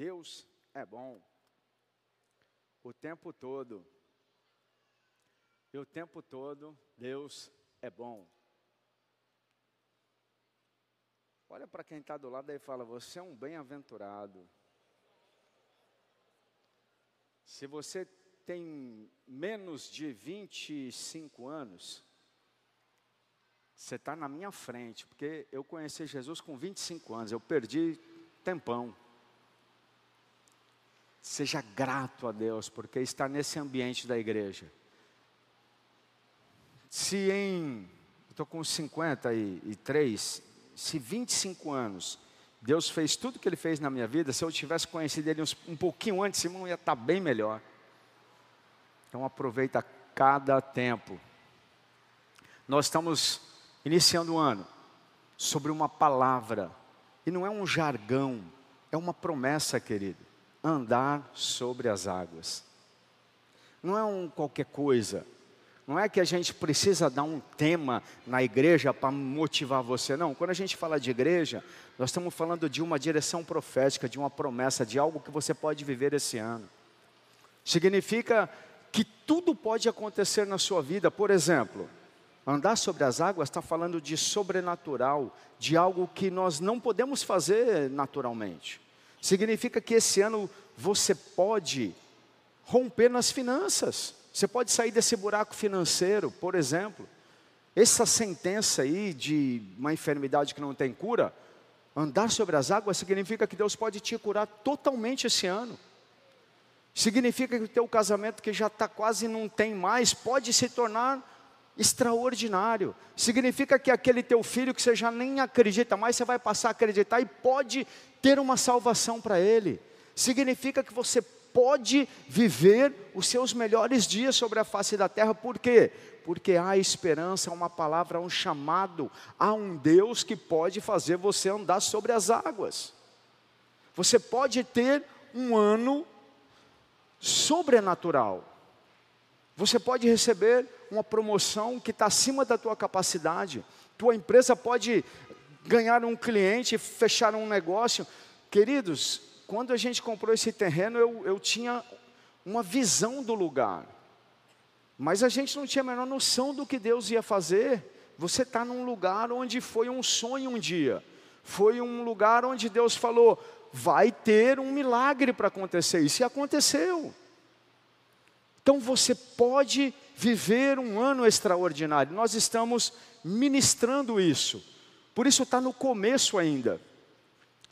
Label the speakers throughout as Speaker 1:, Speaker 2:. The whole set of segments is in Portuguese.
Speaker 1: Deus é bom. O tempo todo. E o tempo todo, Deus é bom. Olha para quem está do lado e fala: Você é um bem-aventurado. Se você tem menos de 25 anos, você está na minha frente, porque eu conheci Jesus com 25 anos, eu perdi tempão. Seja grato a Deus, porque está nesse ambiente da igreja. Se em, estou com 53, se 25 anos, Deus fez tudo que Ele fez na minha vida, se eu tivesse conhecido Ele um, um pouquinho antes, irmão, ia estar bem melhor. Então aproveita cada tempo. Nós estamos iniciando o ano sobre uma palavra, e não é um jargão, é uma promessa, querido andar sobre as águas. Não é um qualquer coisa. Não é que a gente precisa dar um tema na igreja para motivar você, não. Quando a gente fala de igreja, nós estamos falando de uma direção profética, de uma promessa, de algo que você pode viver esse ano. Significa que tudo pode acontecer na sua vida. Por exemplo, andar sobre as águas está falando de sobrenatural, de algo que nós não podemos fazer naturalmente. Significa que esse ano você pode romper nas finanças. Você pode sair desse buraco financeiro, por exemplo. Essa sentença aí de uma enfermidade que não tem cura, andar sobre as águas significa que Deus pode te curar totalmente esse ano. Significa que o teu casamento que já está quase não tem mais, pode se tornar extraordinário. Significa que aquele teu filho que você já nem acredita mais, você vai passar a acreditar e pode ter uma salvação para ele. Significa que você pode viver os seus melhores dias sobre a face da terra, por quê? Porque há esperança, uma palavra, um chamado, há um Deus que pode fazer você andar sobre as águas. Você pode ter um ano sobrenatural. Você pode receber uma promoção que está acima da tua capacidade. Tua empresa pode ganhar um cliente, fechar um negócio. Queridos, quando a gente comprou esse terreno, eu, eu tinha uma visão do lugar. Mas a gente não tinha a menor noção do que Deus ia fazer. Você está num lugar onde foi um sonho um dia. Foi um lugar onde Deus falou: vai ter um milagre para acontecer. Isso aconteceu. Então você pode viver um ano extraordinário. Nós estamos ministrando isso. Por isso está no começo ainda.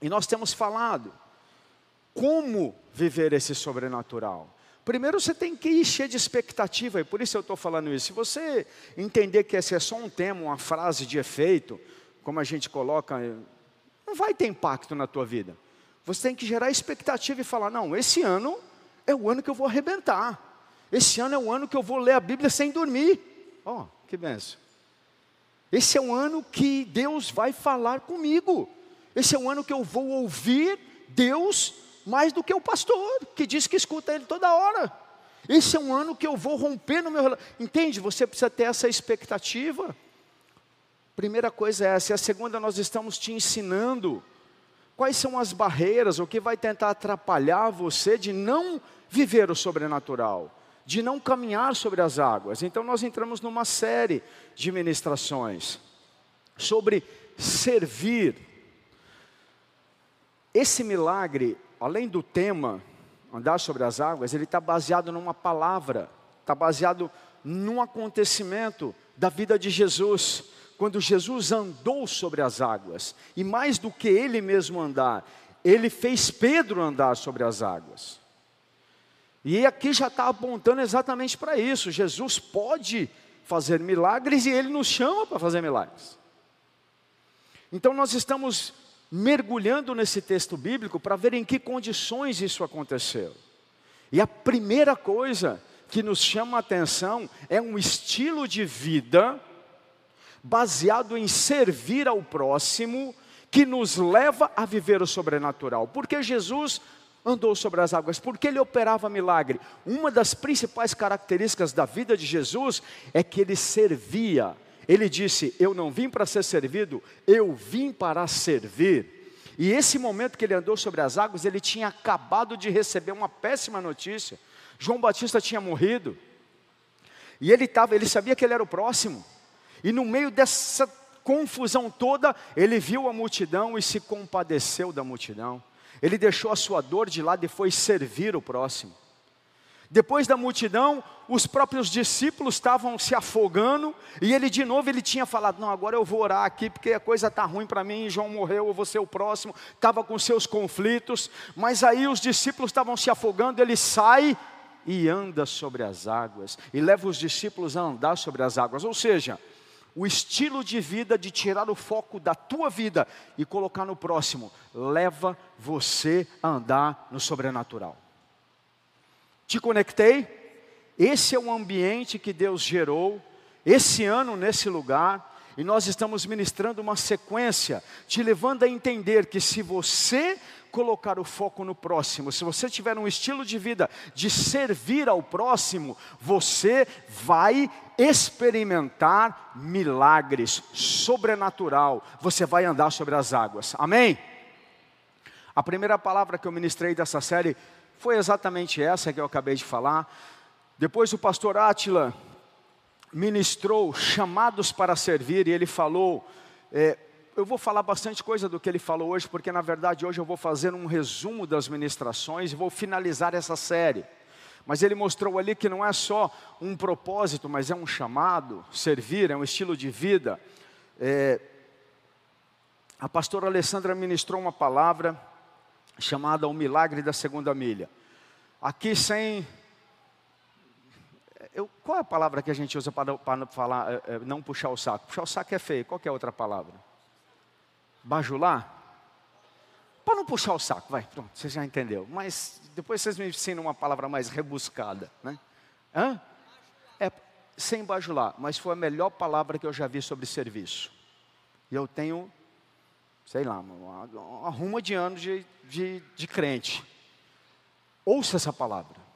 Speaker 1: E nós temos falado como viver esse sobrenatural. Primeiro você tem que ir cheio de expectativa, e por isso eu estou falando isso. Se você entender que esse é só um tema, uma frase de efeito, como a gente coloca, não vai ter impacto na tua vida. Você tem que gerar expectativa e falar: não, esse ano é o ano que eu vou arrebentar. Esse ano é o ano que eu vou ler a Bíblia sem dormir. Ó, oh, que benção. Esse é o ano que Deus vai falar comigo. Esse é o ano que eu vou ouvir Deus mais do que o pastor, que diz que escuta ele toda hora. Esse é um ano que eu vou romper no meu Entende? Você precisa ter essa expectativa. Primeira coisa é essa. E a segunda, nós estamos te ensinando quais são as barreiras, o que vai tentar atrapalhar você de não viver o sobrenatural de não caminhar sobre as águas. Então nós entramos numa série de ministrações sobre servir. Esse milagre, além do tema andar sobre as águas, ele está baseado numa palavra, está baseado num acontecimento da vida de Jesus, quando Jesus andou sobre as águas, e mais do que ele mesmo andar, ele fez Pedro andar sobre as águas. E aqui já está apontando exatamente para isso. Jesus pode fazer milagres e ele nos chama para fazer milagres. Então nós estamos mergulhando nesse texto bíblico para ver em que condições isso aconteceu. E a primeira coisa que nos chama a atenção é um estilo de vida baseado em servir ao próximo que nos leva a viver o sobrenatural. Porque Jesus andou sobre as águas, porque ele operava milagre. Uma das principais características da vida de Jesus é que ele servia. Ele disse: Eu não vim para ser servido, eu vim para servir. E esse momento que ele andou sobre as águas, ele tinha acabado de receber uma péssima notícia. João Batista tinha morrido. E ele estava, ele sabia que ele era o próximo. E no meio dessa confusão toda, ele viu a multidão e se compadeceu da multidão. Ele deixou a sua dor de lado e foi servir o próximo. Depois da multidão, os próprios discípulos estavam se afogando, e ele de novo ele tinha falado: "Não, agora eu vou orar aqui porque a coisa está ruim para mim, João morreu, eu vou ser o próximo". Estava com seus conflitos, mas aí os discípulos estavam se afogando, ele sai e anda sobre as águas e leva os discípulos a andar sobre as águas. Ou seja, o estilo de vida de tirar o foco da tua vida e colocar no próximo, leva você a andar no sobrenatural. Te conectei? Esse é o ambiente que Deus gerou, esse ano nesse lugar, e nós estamos ministrando uma sequência, te levando a entender que se você colocar o foco no próximo, se você tiver um estilo de vida de servir ao próximo, você vai experimentar milagres sobrenatural, você vai andar sobre as águas. Amém? A primeira palavra que eu ministrei dessa série foi exatamente essa que eu acabei de falar. Depois o pastor Átila ministrou chamados para servir e ele falou. É, eu vou falar bastante coisa do que ele falou hoje, porque na verdade hoje eu vou fazer um resumo das ministrações e vou finalizar essa série. Mas ele mostrou ali que não é só um propósito, mas é um chamado, servir, é um estilo de vida. É, a pastora Alessandra ministrou uma palavra chamada O Milagre da Segunda Milha. Aqui sem. Eu, qual é a palavra que a gente usa para, para falar, é, é, não puxar o saco? Puxar o saco é feio, qual é a outra palavra? Bajular? Para não puxar o saco, vai, pronto, você já entendeu. Mas depois vocês me ensinam uma palavra mais rebuscada, né? Hã? É sem bajular, mas foi a melhor palavra que eu já vi sobre serviço. E eu tenho sei lá, uma, uma ruma de anos de, de, de crente. Ouça essa palavra.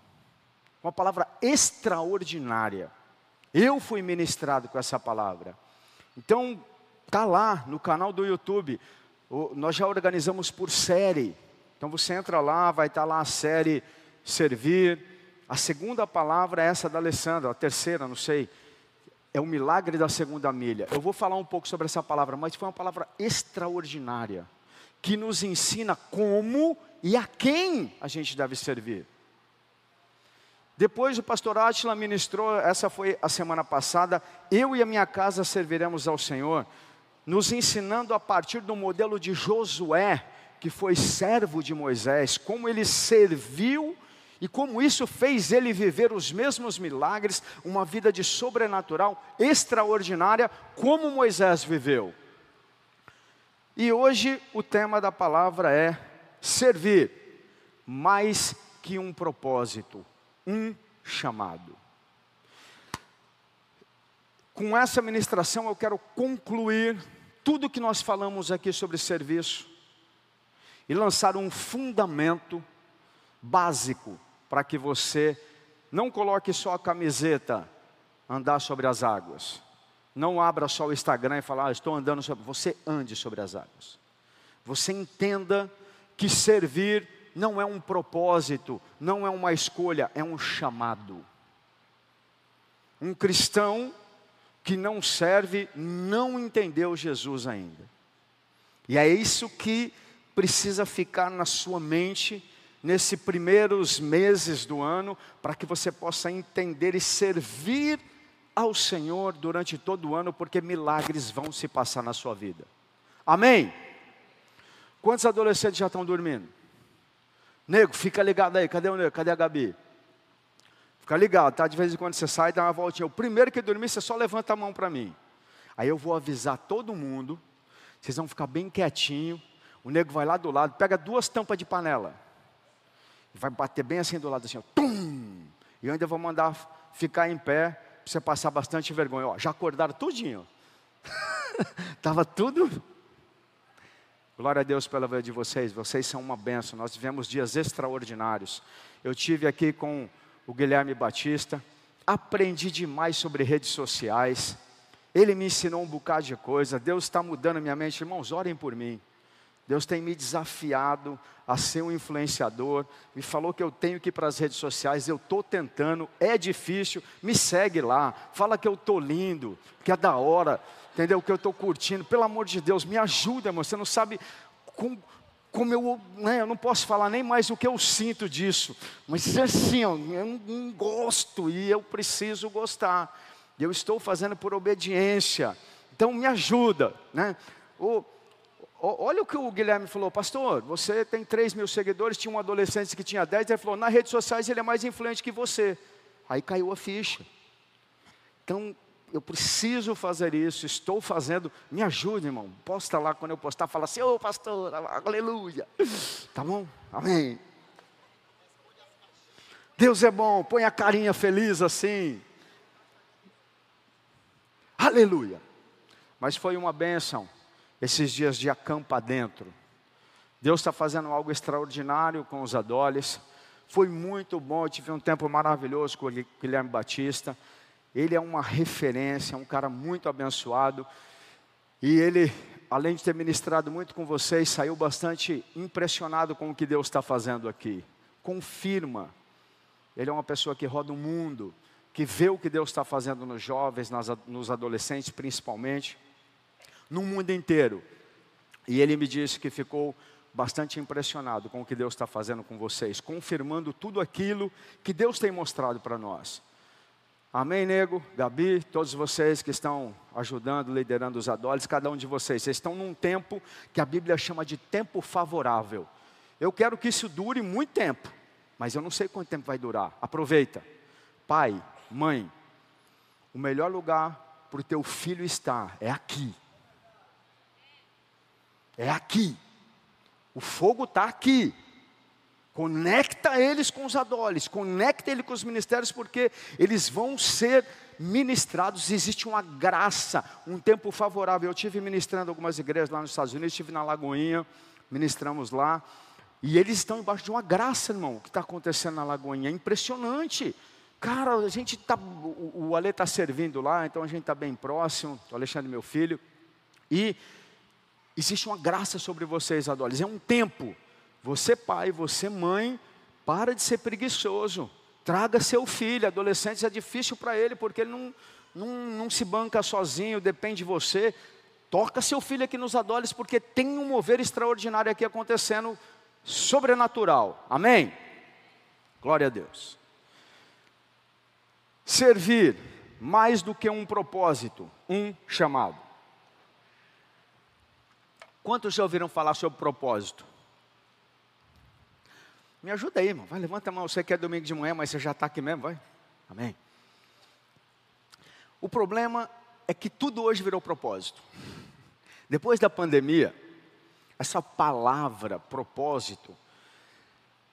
Speaker 1: Uma palavra extraordinária. Eu fui ministrado com essa palavra. Então, tá lá no canal do YouTube. Nós já organizamos por série. Então você entra lá, vai estar tá lá a série Servir. A segunda palavra é essa da Alessandra, a terceira, não sei é o milagre da segunda milha. Eu vou falar um pouco sobre essa palavra, mas foi uma palavra extraordinária, que nos ensina como e a quem a gente deve servir. Depois o pastor Atila ministrou, essa foi a semana passada, eu e a minha casa serviremos ao Senhor, nos ensinando a partir do modelo de Josué, que foi servo de Moisés, como ele serviu e como isso fez ele viver os mesmos milagres, uma vida de sobrenatural extraordinária, como Moisés viveu. E hoje o tema da palavra é servir, mais que um propósito, um chamado. Com essa ministração eu quero concluir tudo que nós falamos aqui sobre serviço e lançar um fundamento básico para que você não coloque só a camiseta andar sobre as águas. Não abra só o Instagram e fale, ah, estou andando sobre. Você ande sobre as águas. Você entenda que servir não é um propósito, não é uma escolha, é um chamado. Um cristão que não serve não entendeu Jesus ainda. E é isso que precisa ficar na sua mente nesses primeiros meses do ano, para que você possa entender e servir ao Senhor durante todo o ano, porque milagres vão se passar na sua vida. Amém? Quantos adolescentes já estão dormindo? Nego, fica ligado aí, cadê o nego? Cadê a Gabi? Fica ligado, tá? De vez em quando você sai, dá uma voltinha. O primeiro que dormir, você só levanta a mão para mim. Aí eu vou avisar todo mundo, vocês vão ficar bem quietinho. O nego vai lá do lado, pega duas tampas de panela vai bater bem assim do lado assim, ó, tum! E eu ainda vou mandar ficar em pé, para você passar bastante vergonha. Ó, já acordaram tudinho. Estava tudo. Glória a Deus pela vida de vocês, vocês são uma benção. Nós tivemos dias extraordinários. Eu tive aqui com o Guilherme Batista, aprendi demais sobre redes sociais. Ele me ensinou um bocado de coisa. Deus está mudando minha mente. Irmãos, orem por mim. Deus tem me desafiado a ser um influenciador, me falou que eu tenho que ir para as redes sociais, eu estou tentando, é difícil, me segue lá, fala que eu estou lindo, que é da hora, entendeu? Que eu estou curtindo, pelo amor de Deus, me ajuda, irmão, você não sabe com, como eu, né, eu não posso falar nem mais o que eu sinto disso, mas é assim, ó, eu não gosto e eu preciso gostar, eu estou fazendo por obediência, então me ajuda, né? O, Olha o que o Guilherme falou, pastor. Você tem 3 mil seguidores, tinha um adolescente que tinha 10. Ele falou: nas redes sociais ele é mais influente que você. Aí caiu a ficha. Então, eu preciso fazer isso, estou fazendo. Me ajude, irmão. Posta lá quando eu postar, fala assim: Ô oh, pastor, aleluia. Tá bom? Amém. Deus é bom, põe a carinha feliz assim. Aleluia. Mas foi uma bênção esses dias de acampa dentro. Deus está fazendo algo extraordinário com os adoles. Foi muito bom, eu tive um tempo maravilhoso com o Guilherme Batista. Ele é uma referência, um cara muito abençoado. E ele, além de ter ministrado muito com vocês, saiu bastante impressionado com o que Deus está fazendo aqui. Confirma. Ele é uma pessoa que roda o mundo, que vê o que Deus está fazendo nos jovens, nas, nos adolescentes principalmente no mundo inteiro. E ele me disse que ficou bastante impressionado com o que Deus está fazendo com vocês, confirmando tudo aquilo que Deus tem mostrado para nós. Amém, nego, Gabi, todos vocês que estão ajudando, liderando os adolescentes, cada um de vocês, vocês estão num tempo que a Bíblia chama de tempo favorável. Eu quero que isso dure muito tempo, mas eu não sei quanto tempo vai durar. Aproveita. Pai, mãe, o melhor lugar para o teu filho estar é aqui. É aqui. O fogo está aqui. Conecta eles com os adoles, conecta ele com os ministérios, porque eles vão ser ministrados. Existe uma graça, um tempo favorável. Eu tive ministrando algumas igrejas lá nos Estados Unidos, estive na Lagoinha, ministramos lá. E eles estão embaixo de uma graça, irmão, o que está acontecendo na Lagoinha. É impressionante. Cara, a gente está. O, o Ale está servindo lá, então a gente está bem próximo, o Alexandre, meu filho. E Existe uma graça sobre vocês, adolescentes. É um tempo. Você, pai, você, mãe, para de ser preguiçoso. Traga seu filho. Adolescentes é difícil para ele, porque ele não, não, não se banca sozinho, depende de você. Toca seu filho aqui nos adolescentes, porque tem um mover extraordinário aqui acontecendo, sobrenatural. Amém? Glória a Deus. Servir mais do que um propósito, um chamado. Quantos já ouviram falar sobre propósito? Me ajuda aí, irmão. Vai, levanta a mão. Você quer domingo de manhã, mas você já está aqui mesmo, vai. Amém. O problema é que tudo hoje virou propósito. Depois da pandemia, essa palavra propósito,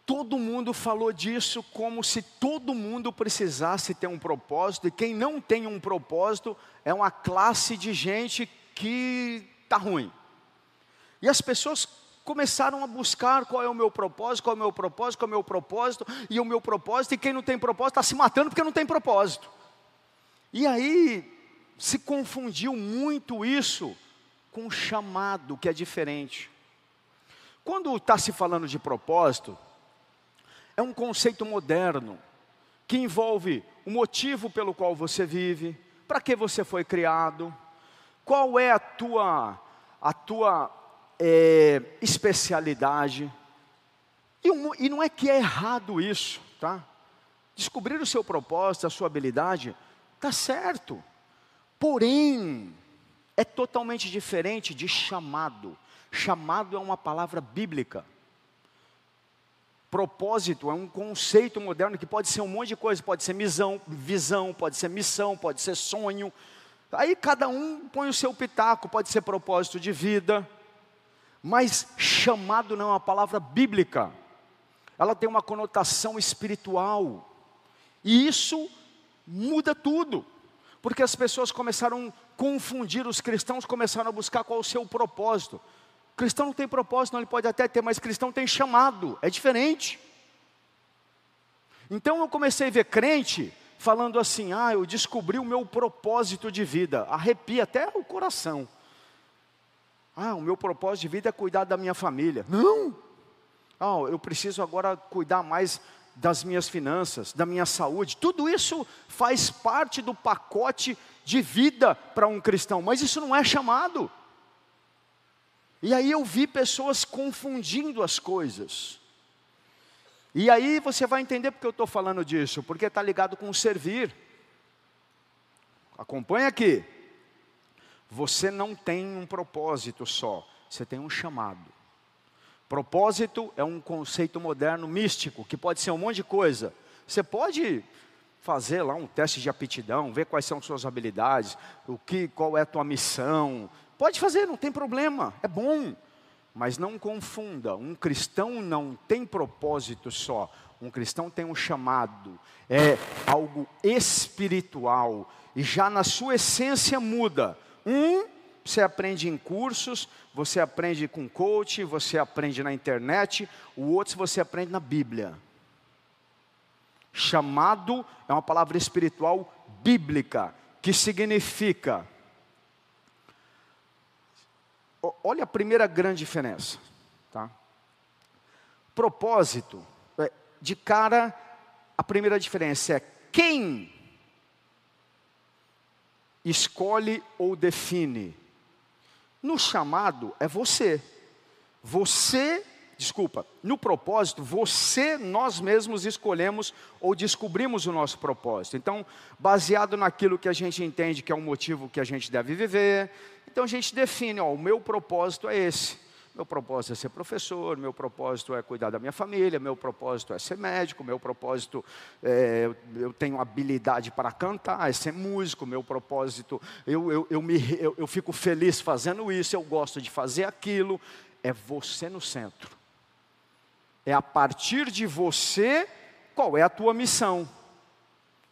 Speaker 1: todo mundo falou disso como se todo mundo precisasse ter um propósito, e quem não tem um propósito é uma classe de gente que está ruim. E as pessoas começaram a buscar qual é o meu propósito, qual é o meu propósito, qual é o meu propósito, e o meu propósito, e quem não tem propósito está se matando porque não tem propósito. E aí se confundiu muito isso com o chamado, que é diferente. Quando está se falando de propósito, é um conceito moderno, que envolve o motivo pelo qual você vive, para que você foi criado, qual é a tua, a tua é, especialidade. E, um, e não é que é errado isso, tá? Descobrir o seu propósito, a sua habilidade, tá certo. Porém, é totalmente diferente de chamado. Chamado é uma palavra bíblica. Propósito é um conceito moderno que pode ser um monte de coisa, pode ser visão, visão, pode ser missão, pode ser sonho. Aí cada um põe o seu pitaco, pode ser propósito de vida, mas chamado não é uma palavra bíblica, ela tem uma conotação espiritual, e isso muda tudo, porque as pessoas começaram a confundir, os cristãos começaram a buscar qual o seu propósito. Cristão não tem propósito, não, ele pode até ter, mas cristão tem chamado, é diferente. Então eu comecei a ver crente falando assim: ah, eu descobri o meu propósito de vida, arrepia até o coração. Ah, o meu propósito de vida é cuidar da minha família. Não! Ah, eu preciso agora cuidar mais das minhas finanças, da minha saúde. Tudo isso faz parte do pacote de vida para um cristão, mas isso não é chamado. E aí eu vi pessoas confundindo as coisas. E aí você vai entender porque eu estou falando disso, porque está ligado com servir. Acompanha aqui. Você não tem um propósito só, você tem um chamado. Propósito é um conceito moderno místico, que pode ser um monte de coisa. Você pode fazer lá um teste de aptidão, ver quais são suas habilidades, o que, qual é a tua missão. Pode fazer, não tem problema, é bom. Mas não confunda, um cristão não tem propósito só. Um cristão tem um chamado, é algo espiritual e já na sua essência muda. Um, você aprende em cursos, você aprende com coach, você aprende na internet, o outro você aprende na Bíblia. Chamado é uma palavra espiritual bíblica, que significa. Olha a primeira grande diferença. Tá? Propósito, é, de cara, a primeira diferença é quem escolhe ou define. No chamado é você. Você, desculpa, no propósito, você, nós mesmos escolhemos ou descobrimos o nosso propósito. Então, baseado naquilo que a gente entende que é o motivo que a gente deve viver, então a gente define, ó, o meu propósito é esse. Meu propósito é ser professor, meu propósito é cuidar da minha família, meu propósito é ser médico, meu propósito é, eu tenho habilidade para cantar, é ser músico, meu propósito, eu, eu, eu, me, eu, eu fico feliz fazendo isso, eu gosto de fazer aquilo. É você no centro. É a partir de você qual é a tua missão.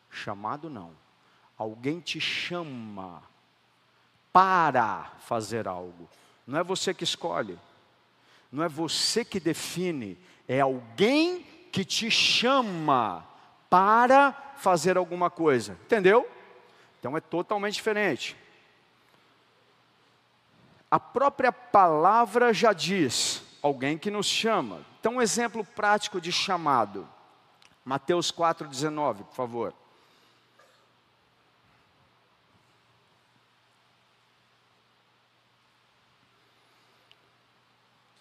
Speaker 1: Chamado não. Alguém te chama para fazer algo. Não é você que escolhe não é você que define, é alguém que te chama para fazer alguma coisa. Entendeu? Então é totalmente diferente. A própria palavra já diz, alguém que nos chama. Então, um exemplo prático de chamado. Mateus 4,19, por favor.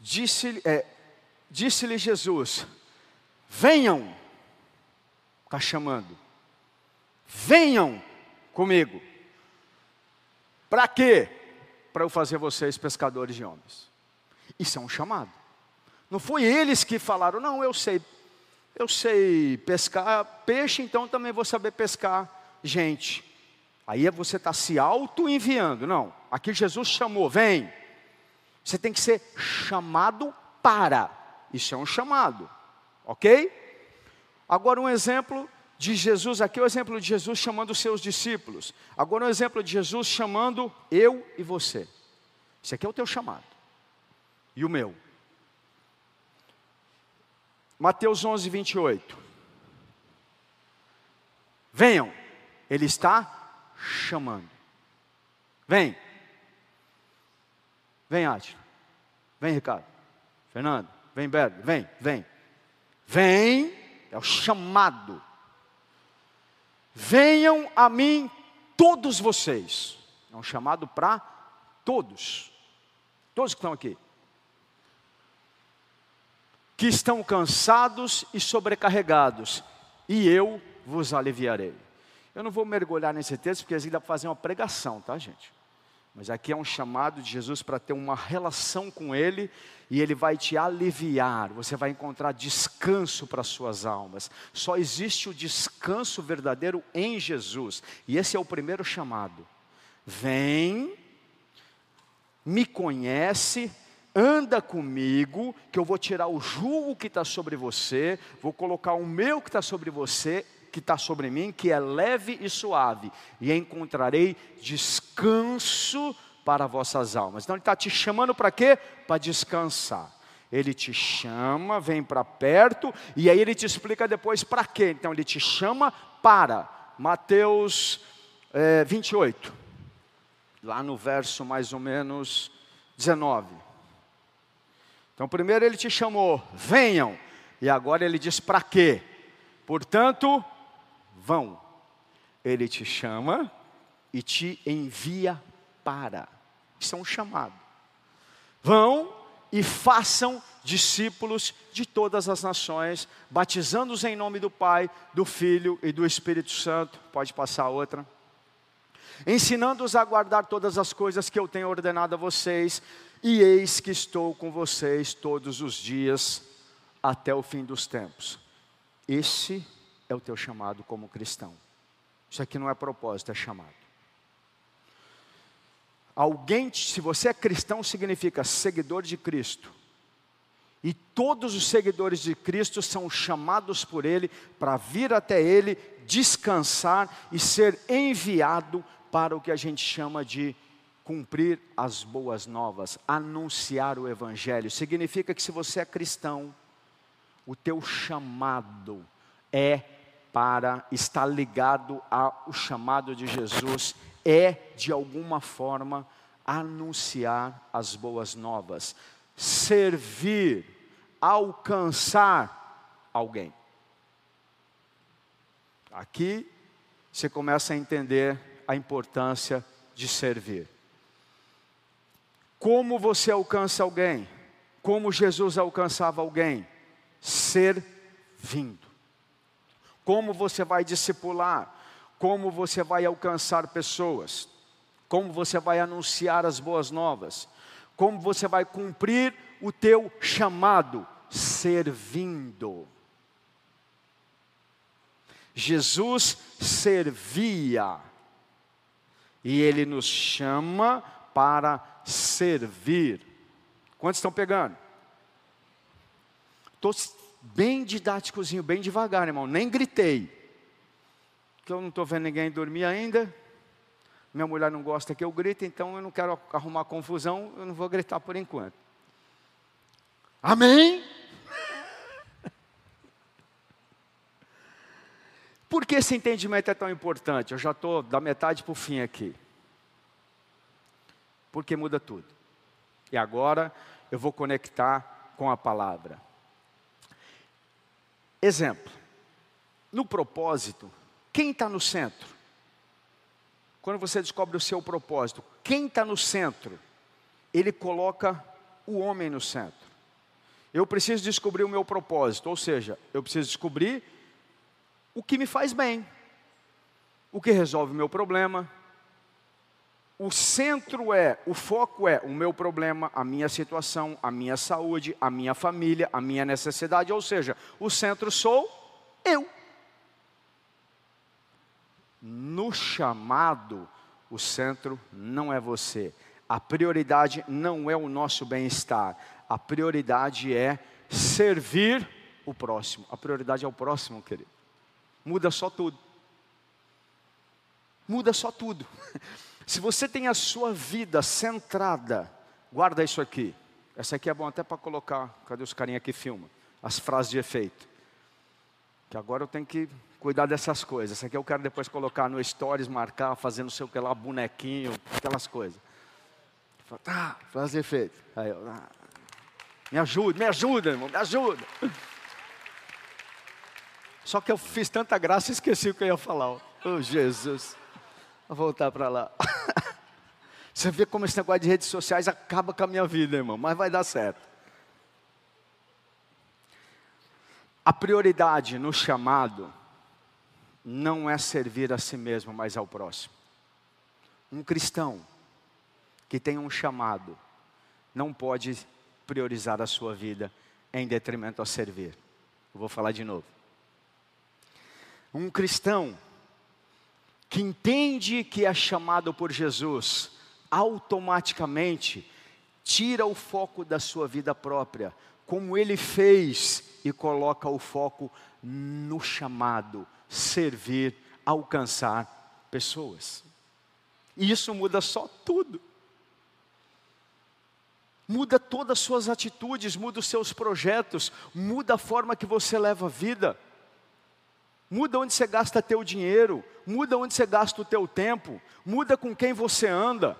Speaker 1: Disse-lhe é, disse Jesus: Venham, está chamando, venham comigo. Para quê? Para eu fazer vocês pescadores de homens. Isso é um chamado. Não foi eles que falaram, não, eu sei, eu sei pescar peixe, então também vou saber pescar gente. Aí você está se auto-enviando. Não, aqui Jesus chamou, vem. Você tem que ser chamado para. Isso é um chamado. Ok? Agora um exemplo de Jesus, aqui é o exemplo de Jesus chamando os seus discípulos. Agora um exemplo de Jesus chamando eu e você. Esse aqui é o teu chamado. E o meu. Mateus 11, 28. Venham, Ele está chamando. Vem. Vem, Átila. Vem, Ricardo. Fernando. Vem, Berg. Vem, vem. Vem, é o chamado. Venham a mim todos vocês. É um chamado para todos. Todos que estão aqui. Que estão cansados e sobrecarregados, e eu vos aliviarei. Eu não vou mergulhar nesse texto, porque assim dá para fazer uma pregação, tá, gente? Mas aqui é um chamado de Jesus para ter uma relação com Ele e Ele vai te aliviar, você vai encontrar descanso para suas almas. Só existe o descanso verdadeiro em Jesus, e esse é o primeiro chamado. Vem, me conhece, anda comigo, que eu vou tirar o jugo que está sobre você, vou colocar o meu que está sobre você que está sobre mim, que é leve e suave, e encontrarei descanso para vossas almas. Então ele está te chamando para quê? Para descansar. Ele te chama, vem para perto, e aí ele te explica depois para quê. Então ele te chama para. Mateus é, 28, lá no verso mais ou menos 19. Então, primeiro ele te chamou, venham, e agora ele diz para quê? Portanto, vão. Ele te chama e te envia para. Isso é um chamado. Vão e façam discípulos de todas as nações, batizando-os em nome do Pai, do Filho e do Espírito Santo. Pode passar outra. Ensinando-os a guardar todas as coisas que eu tenho ordenado a vocês, e eis que estou com vocês todos os dias até o fim dos tempos. Esse é o teu chamado como cristão. Isso aqui não é propósito, é chamado. Alguém, se você é cristão, significa seguidor de Cristo. E todos os seguidores de Cristo são chamados por Ele para vir até Ele, descansar e ser enviado para o que a gente chama de cumprir as boas novas, anunciar o Evangelho. Significa que se você é cristão, o teu chamado é para estar ligado ao chamado de Jesus, é de alguma forma anunciar as boas novas, servir, alcançar alguém. Aqui você começa a entender a importância de servir. Como você alcança alguém? Como Jesus alcançava alguém? Servindo. Como você vai discipular? Como você vai alcançar pessoas? Como você vai anunciar as boas novas? Como você vai cumprir o teu chamado? Servindo. Jesus servia e ele nos chama para servir. Quantos estão pegando? Bem didáticozinho, bem devagar, irmão. Nem gritei. Que eu não estou vendo ninguém dormir ainda. Minha mulher não gosta que eu grite, então eu não quero arrumar confusão, eu não vou gritar por enquanto. Amém? Por que esse entendimento é tão importante? Eu já estou da metade para o fim aqui. Porque muda tudo. E agora eu vou conectar com a palavra. Exemplo. No propósito, quem está no centro? Quando você descobre o seu propósito, quem está no centro? Ele coloca o homem no centro. Eu preciso descobrir o meu propósito, ou seja, eu preciso descobrir o que me faz bem, o que resolve o meu problema. O centro é, o foco é o meu problema, a minha situação, a minha saúde, a minha família, a minha necessidade, ou seja, o centro sou eu. No chamado, o centro não é você. A prioridade não é o nosso bem-estar. A prioridade é servir o próximo. A prioridade é o próximo, querido muda só tudo. Muda só tudo. Se você tem a sua vida centrada, guarda isso aqui. Essa aqui é bom até para colocar, cadê os carinha que filma? As frases de efeito. Que agora eu tenho que cuidar dessas coisas. Essa aqui eu quero depois colocar no stories, marcar, fazendo não sei o que lá, bonequinho, aquelas coisas. Tá, frase de efeito. Aí eu, ah, me ajuda, me ajuda, irmão, me ajuda. Só que eu fiz tanta graça e esqueci o que eu ia falar. Oh, Jesus. Vou voltar para lá. Você vê como esse negócio de redes sociais acaba com a minha vida, irmão, mas vai dar certo. A prioridade no chamado não é servir a si mesmo, mas ao próximo. Um cristão que tem um chamado não pode priorizar a sua vida em detrimento a servir. Eu vou falar de novo um cristão que entende que é chamado por Jesus, automaticamente tira o foco da sua vida própria, como ele fez, e coloca o foco no chamado, servir, alcançar pessoas. E isso muda só tudo. Muda todas as suas atitudes, muda os seus projetos, muda a forma que você leva a vida. Muda onde você gasta teu dinheiro, muda onde você gasta o teu tempo, muda com quem você anda.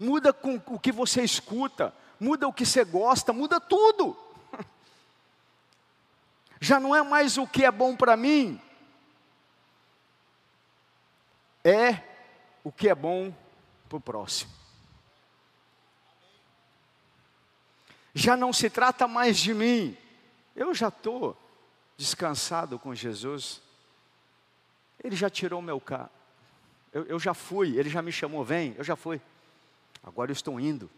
Speaker 1: muda com o que você escuta, muda o que você gosta, muda tudo. Já não é mais o que é bom para mim, é o que é bom para o próximo. Já não se trata mais de mim, eu já estou descansado com Jesus. Ele já tirou meu carro. Eu, eu, já fui, ele já me chamou, vem, eu já fui. Agora eu estou indo.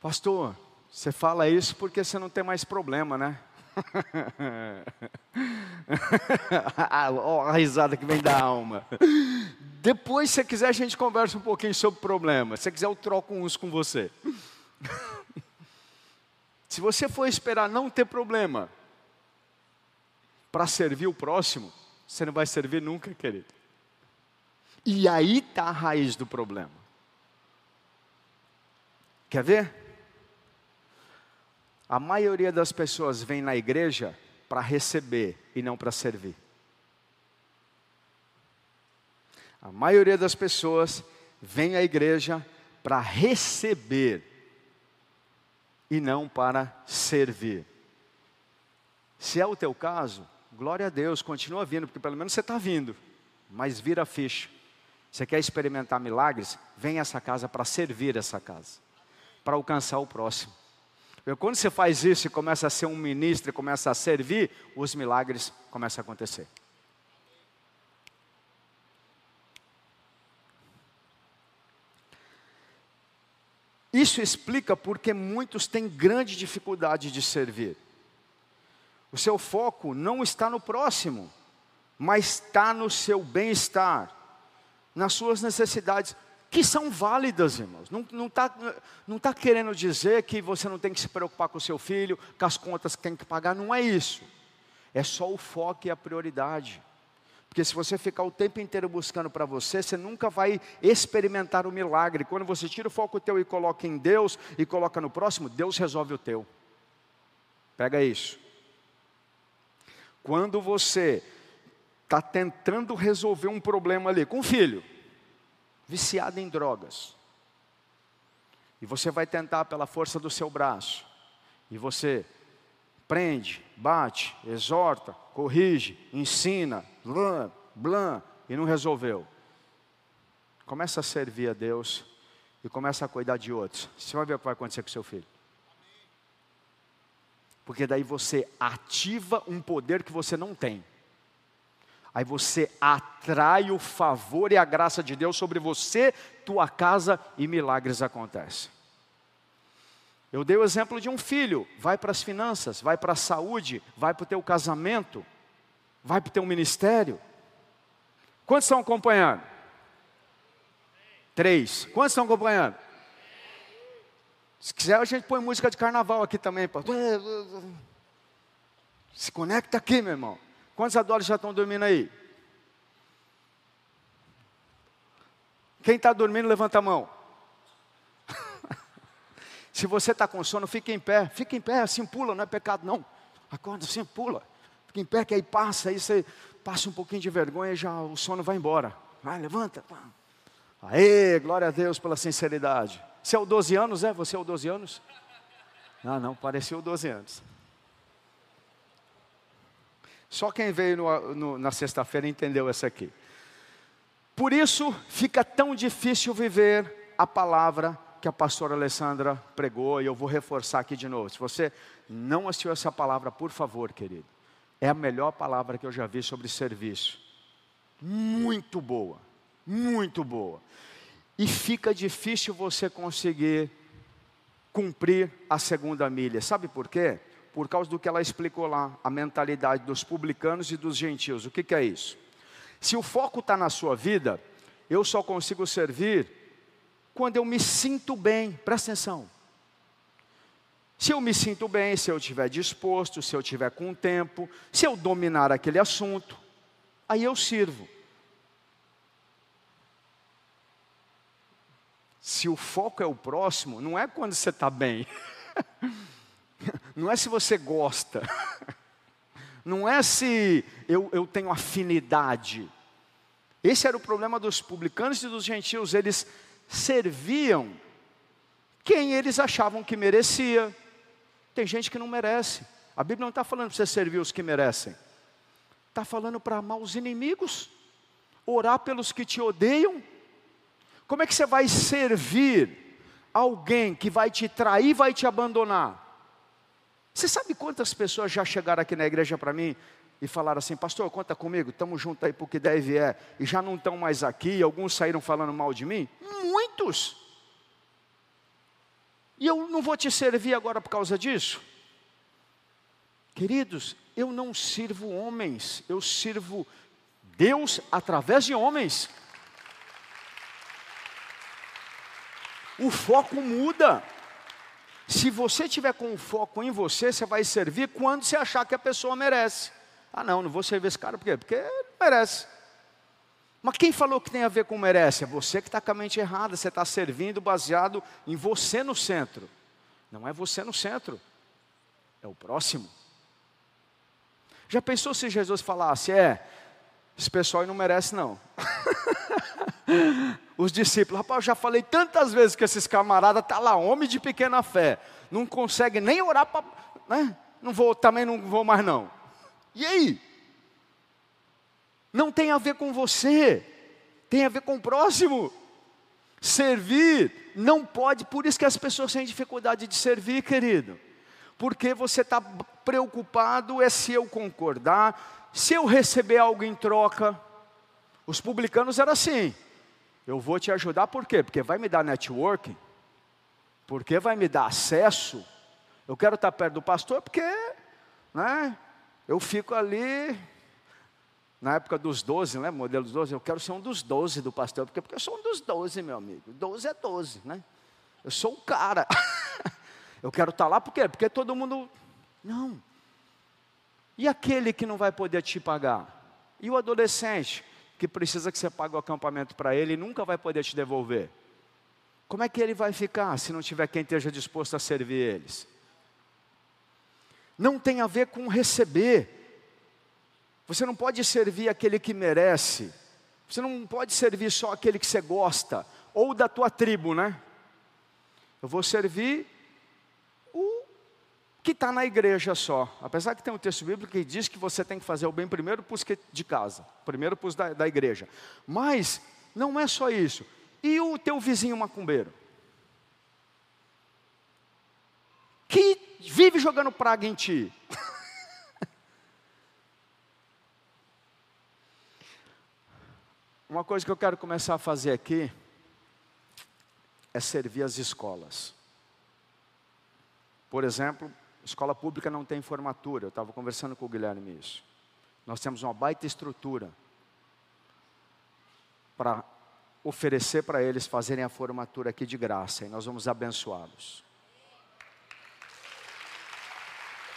Speaker 1: Pastor, você fala isso porque você não tem mais problema, né? Olha a risada que vem da alma. Depois, se quiser, a gente conversa um pouquinho sobre problemas. Se quiser, eu troco uns com você. se você for esperar não ter problema para servir o próximo, você não vai servir nunca, querido. E aí está a raiz do problema. Quer ver? A maioria das pessoas vem na igreja para receber e não para servir. A maioria das pessoas vem à igreja para receber e não para servir. Se é o teu caso, glória a Deus, continua vindo, porque pelo menos você está vindo, mas vira ficha. Você quer experimentar milagres? Vem a essa casa para servir essa casa, para alcançar o próximo. Quando você faz isso e começa a ser um ministro e começa a servir, os milagres começam a acontecer. Isso explica porque muitos têm grande dificuldade de servir. O seu foco não está no próximo, mas está no seu bem-estar, nas suas necessidades que são válidas, irmãos. Não está não tá querendo dizer que você não tem que se preocupar com o seu filho, com as contas que tem que pagar, não é isso. É só o foco e a prioridade. Porque se você ficar o tempo inteiro buscando para você, você nunca vai experimentar o milagre. Quando você tira o foco teu e coloca em Deus e coloca no próximo, Deus resolve o teu. Pega isso. Quando você está tentando resolver um problema ali com o filho, viciado em drogas. E você vai tentar pela força do seu braço. E você prende, bate, exorta, corrige, ensina, blã, blã, e não resolveu. Começa a servir a Deus e começa a cuidar de outros. Você vai ver o que vai acontecer com seu filho. Porque daí você ativa um poder que você não tem. Aí você atrai o favor e a graça de Deus sobre você, tua casa e milagres acontecem. Eu dei o exemplo de um filho, vai para as finanças, vai para a saúde, vai para o teu casamento, vai para o teu ministério. Quantos estão acompanhando? Três. Quantos estão acompanhando? Se quiser, a gente põe música de carnaval aqui também. Se conecta aqui, meu irmão. Quantos adolescentes já estão dormindo aí? Quem está dormindo, levanta a mão. Se você está com sono, fique em pé. Fique em pé, assim pula, não é pecado não. Acorda assim, pula. Fique em pé, que aí passa, aí você passa um pouquinho de vergonha e já o sono vai embora. Vai, levanta. Aê, glória a Deus pela sinceridade. Você é o 12 anos, é? Você é o 12 anos? Não, não, pareceu 12 anos. Só quem veio no, no, na sexta-feira entendeu essa aqui. Por isso fica tão difícil viver a palavra que a pastora Alessandra pregou, e eu vou reforçar aqui de novo. Se você não assistiu essa palavra, por favor, querido, é a melhor palavra que eu já vi sobre serviço. Muito boa, muito boa. E fica difícil você conseguir cumprir a segunda milha. Sabe por quê? por causa do que ela explicou lá, a mentalidade dos publicanos e dos gentios. O que, que é isso? Se o foco está na sua vida, eu só consigo servir quando eu me sinto bem, presta atenção. Se eu me sinto bem, se eu estiver disposto, se eu estiver com tempo, se eu dominar aquele assunto, aí eu sirvo. Se o foco é o próximo, não é quando você está bem. Não é se você gosta. Não é se eu, eu tenho afinidade. Esse era o problema dos publicanos e dos gentios, eles serviam quem eles achavam que merecia. Tem gente que não merece. A Bíblia não está falando para você servir os que merecem. Está falando para amar os inimigos, orar pelos que te odeiam. Como é que você vai servir alguém que vai te trair, vai te abandonar? Você sabe quantas pessoas já chegaram aqui na igreja para mim e falaram assim, pastor, conta comigo, estamos juntos aí porque deve é, e já não estão mais aqui, alguns saíram falando mal de mim? Muitos. E eu não vou te servir agora por causa disso? Queridos, eu não sirvo homens, eu sirvo Deus através de homens. O foco muda. Se você tiver com o foco em você, você vai servir quando você achar que a pessoa merece. Ah, não, não vou servir esse cara, por quê? Porque merece. Mas quem falou que tem a ver com merece? É você que está com a mente errada, você está servindo baseado em você no centro. Não é você no centro, é o próximo. Já pensou se Jesus falasse, é, esse pessoal não merece não. Os discípulos, rapaz, eu já falei tantas vezes que esses camaradas tá lá, homem de pequena fé, não consegue nem orar para, né? Não vou, também não vou mais não. E aí? Não tem a ver com você, tem a ver com o próximo. Servir não pode, por isso que as pessoas têm dificuldade de servir, querido porque você está preocupado é se eu concordar, se eu receber algo em troca. Os publicanos eram assim. Eu vou te ajudar por quê? Porque vai me dar networking, porque vai me dar acesso. Eu quero estar perto do pastor porque, né? Eu fico ali na época dos 12, né? Modelo dos 12, eu quero ser um dos 12 do pastor, porque, porque eu sou um dos 12, meu amigo. 12 é 12, né? Eu sou o cara. Eu quero estar lá por quê? Porque todo mundo. Não. E aquele que não vai poder te pagar? E o adolescente que precisa que você pague o acampamento para ele e nunca vai poder te devolver? Como é que ele vai ficar se não tiver quem esteja disposto a servir eles? Não tem a ver com receber. Você não pode servir aquele que merece. Você não pode servir só aquele que você gosta, ou da tua tribo, né? Eu vou servir que está na igreja só. Apesar que tem um texto bíblico que diz que você tem que fazer o bem primeiro para os de casa, primeiro para os da, da igreja. Mas não é só isso. E o teu vizinho macumbeiro? Que vive jogando praga em ti. Uma coisa que eu quero começar a fazer aqui é servir as escolas. Por exemplo, Escola pública não tem formatura. Eu estava conversando com o Guilherme isso. Nós temos uma baita estrutura para oferecer para eles fazerem a formatura aqui de graça e nós vamos abençoá-los.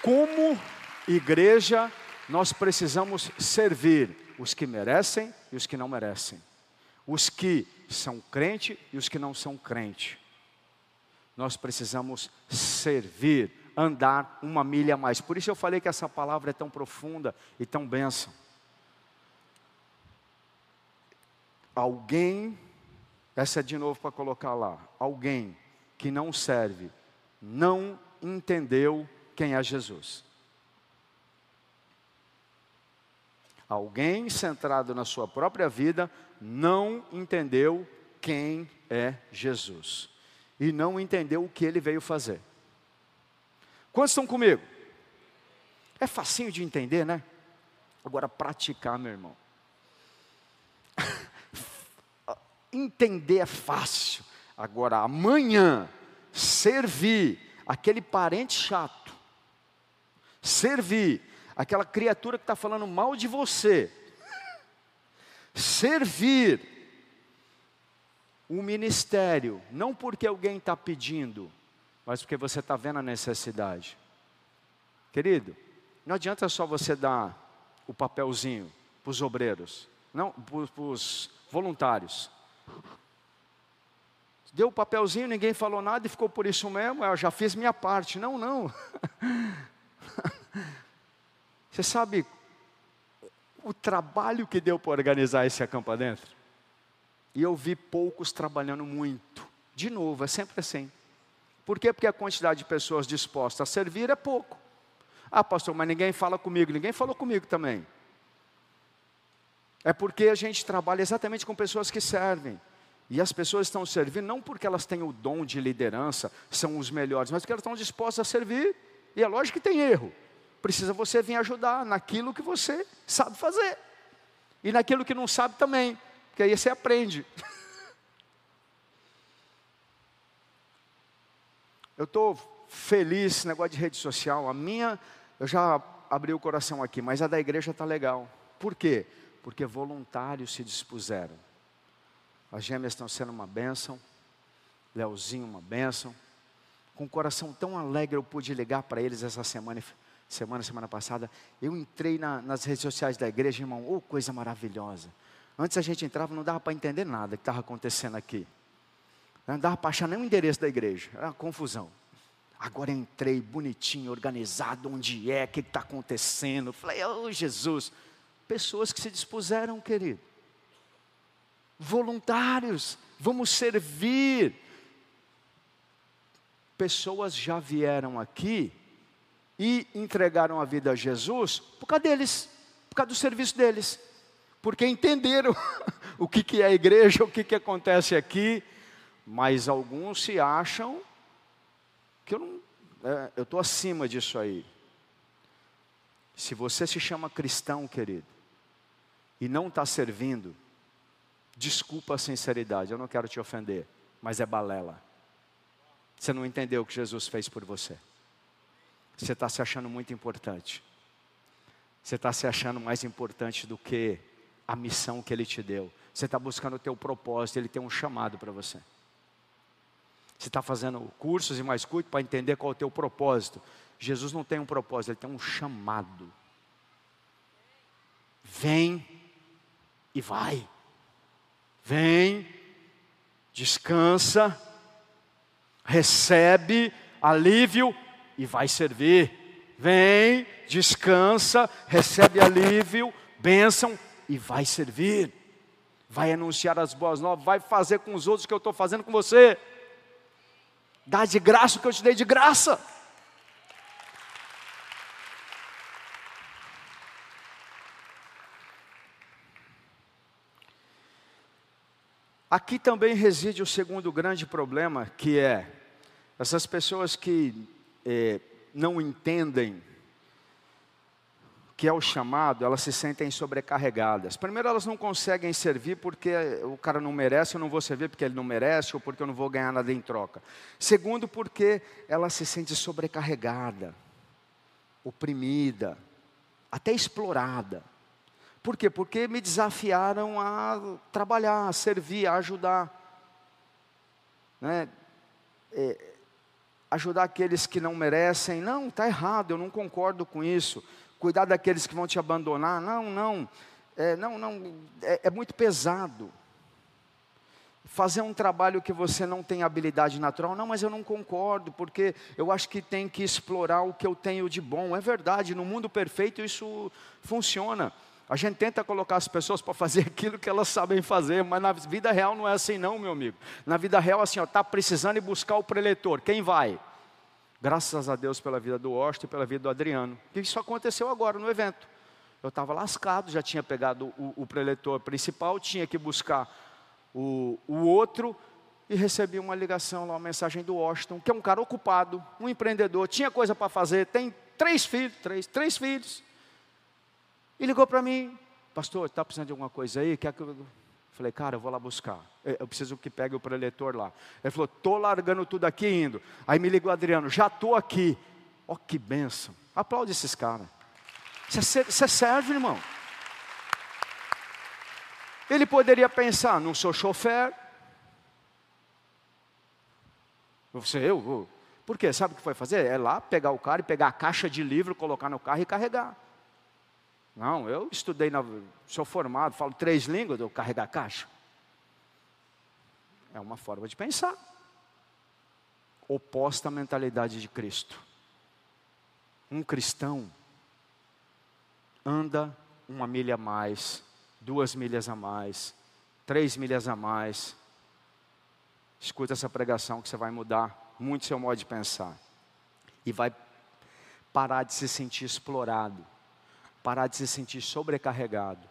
Speaker 1: Como igreja, nós precisamos servir os que merecem e os que não merecem, os que são crente e os que não são crente. Nós precisamos servir andar uma milha a mais. Por isso eu falei que essa palavra é tão profunda e tão benção. Alguém, essa é de novo para colocar lá, alguém que não serve, não entendeu quem é Jesus. Alguém centrado na sua própria vida não entendeu quem é Jesus e não entendeu o que ele veio fazer. Quantos estão comigo? É facinho de entender, né? Agora, praticar, meu irmão. entender é fácil. Agora, amanhã, servir aquele parente chato, servir aquela criatura que está falando mal de você, servir o ministério, não porque alguém está pedindo, mas porque você está vendo a necessidade. Querido, não adianta só você dar o papelzinho para os obreiros, não, para os voluntários. Deu o papelzinho, ninguém falou nada e ficou por isso mesmo, eu já fiz minha parte. Não, não. Você sabe o trabalho que deu para organizar esse acampamento. E eu vi poucos trabalhando muito. De novo, é sempre assim. Por quê? Porque a quantidade de pessoas dispostas a servir é pouco. Ah, pastor, mas ninguém fala comigo. Ninguém falou comigo também. É porque a gente trabalha exatamente com pessoas que servem. E as pessoas estão servindo não porque elas têm o dom de liderança, são os melhores, mas porque elas estão dispostas a servir. E é lógico que tem erro. Precisa você vir ajudar naquilo que você sabe fazer. E naquilo que não sabe também. Porque aí você aprende. Eu estou feliz esse negócio de rede social. A minha, eu já abri o coração aqui, mas a da igreja está legal. Por quê? Porque voluntários se dispuseram. As gêmeas estão sendo uma bênção, Leozinho uma bênção. Com o coração tão alegre, eu pude ligar para eles essa semana, semana, semana passada. Eu entrei na, nas redes sociais da igreja, irmão, oh, coisa maravilhosa. Antes a gente entrava, não dava para entender nada que estava acontecendo aqui. Não dava para achar nem o endereço da igreja, era uma confusão. Agora entrei bonitinho, organizado, onde é, o que está acontecendo. Falei, oh Jesus, pessoas que se dispuseram, querido voluntários, vamos servir. Pessoas já vieram aqui e entregaram a vida a Jesus por causa deles, por causa do serviço deles, porque entenderam o que, que é a igreja, o que, que acontece aqui, mas alguns se acham que eu não, é, eu estou acima disso aí. Se você se chama cristão, querido, e não está servindo, Desculpa a sinceridade, eu não quero te ofender, mas é balela. Você não entendeu o que Jesus fez por você. Você está se achando muito importante. Você está se achando mais importante do que a missão que Ele te deu. Você está buscando o teu propósito, Ele tem um chamado para você. Você está fazendo cursos e mais cursos para entender qual é o teu propósito. Jesus não tem um propósito, Ele tem um chamado. Vem e vai. Vem, descansa, recebe alívio e vai servir. Vem, descansa, recebe alívio, bênção e vai servir. Vai anunciar as boas novas, vai fazer com os outros o que eu estou fazendo com você. Dá de graça o que eu te dei de graça. Aqui também reside o segundo grande problema, que é essas pessoas que eh, não entendem que é o chamado, elas se sentem sobrecarregadas. Primeiro, elas não conseguem servir porque o cara não merece, eu não vou servir porque ele não merece, ou porque eu não vou ganhar nada em troca. Segundo, porque ela se sente sobrecarregada, oprimida, até explorada. Por quê? Porque me desafiaram a trabalhar, a servir, a ajudar. Né? É, ajudar aqueles que não merecem. Não, está errado, eu não concordo com isso. Cuidar daqueles que vão te abandonar. Não, não. É, não, não. É, é muito pesado. Fazer um trabalho que você não tem habilidade natural, não, mas eu não concordo, porque eu acho que tem que explorar o que eu tenho de bom. É verdade, no mundo perfeito isso funciona. A gente tenta colocar as pessoas para fazer aquilo que elas sabem fazer, mas na vida real não é assim não, meu amigo. Na vida real assim, está precisando ir buscar o preletor, quem vai? Graças a Deus pela vida do Osto e pela vida do Adriano. Que isso aconteceu agora no evento. Eu estava lascado, já tinha pegado o, o preletor principal, tinha que buscar o, o outro, e recebi uma ligação lá, uma mensagem do Washington, que é um cara ocupado, um empreendedor, tinha coisa para fazer, tem três filhos, três, três filhos. E ligou para mim, pastor, está precisando de alguma coisa aí? Quer que eu... Falei, cara, eu vou lá buscar. Eu preciso que pegue o preletor lá. Ele falou, estou largando tudo aqui indo. Aí me ligou Adriano, já estou aqui. Ó, oh, que benção. Aplaude esses caras. Você serve, irmão. Ele poderia pensar, não sou chofer. Você, eu. Por quê? Sabe o que foi fazer? É lá pegar o cara e pegar a caixa de livro, colocar no carro e carregar. Não, eu estudei, na, sou formado, falo três línguas, eu carregar caixa. É uma forma de pensar. Oposta à mentalidade de Cristo. Um cristão anda uma milha a mais, duas milhas a mais, três milhas a mais. Escuta essa pregação que você vai mudar muito seu modo de pensar. E vai parar de se sentir explorado, parar de se sentir sobrecarregado,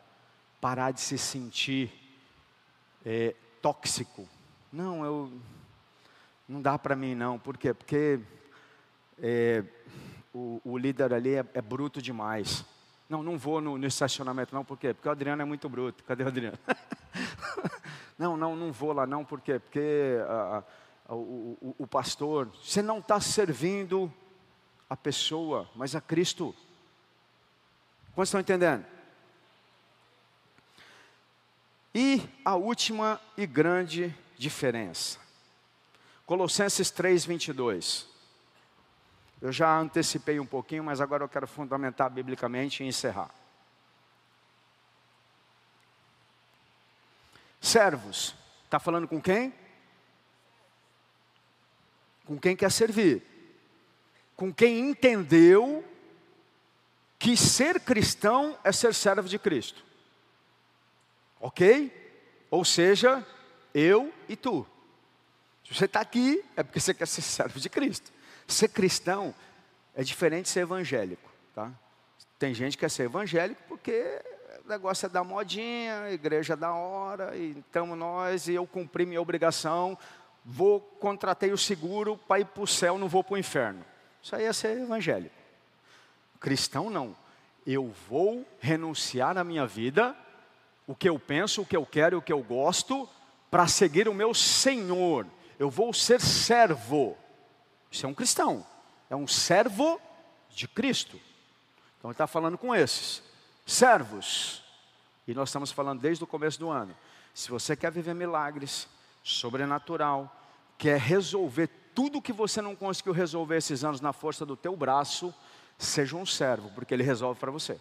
Speaker 1: parar de se sentir é, tóxico. Não, eu não dá para mim não. Por quê? Porque é, o, o, líder ali é, é, bruto demais. Não, não vou no, no, estacionamento não, por quê? Porque o Adriano é muito bruto. Cadê o Adriano? não, não, não vou lá não, por quê? Porque o, o, o pastor, você não está servindo a pessoa, mas a Cristo. Quantos estão entendendo? E a última e grande diferença. Colossenses 3, 22. Eu já antecipei um pouquinho, mas agora eu quero fundamentar biblicamente e encerrar. Servos, está falando com quem? Com quem quer servir. Com quem entendeu que ser cristão é ser servo de Cristo. Ok? Ou seja, eu e tu. Se você está aqui, é porque você quer ser servo de Cristo. Ser cristão é diferente de ser evangélico. Tá? Tem gente que quer ser evangélico porque o negócio é da modinha, a igreja é da hora, e estamos nós, e eu cumpri minha obrigação, vou, contratei o seguro para ir para o céu, não vou para o inferno. Isso aí é ser evangélico. Cristão não. Eu vou renunciar à minha vida, o que eu penso, o que eu quero, o que eu gosto, para seguir o meu Senhor. Eu vou ser servo. Isso é um cristão. É um servo de Cristo. Então ele está falando com esses. Servos. E nós estamos falando desde o começo do ano. Se você quer viver milagres, sobrenatural, quer resolver tudo que você não conseguiu resolver esses anos na força do teu braço, seja um servo, porque ele resolve para você.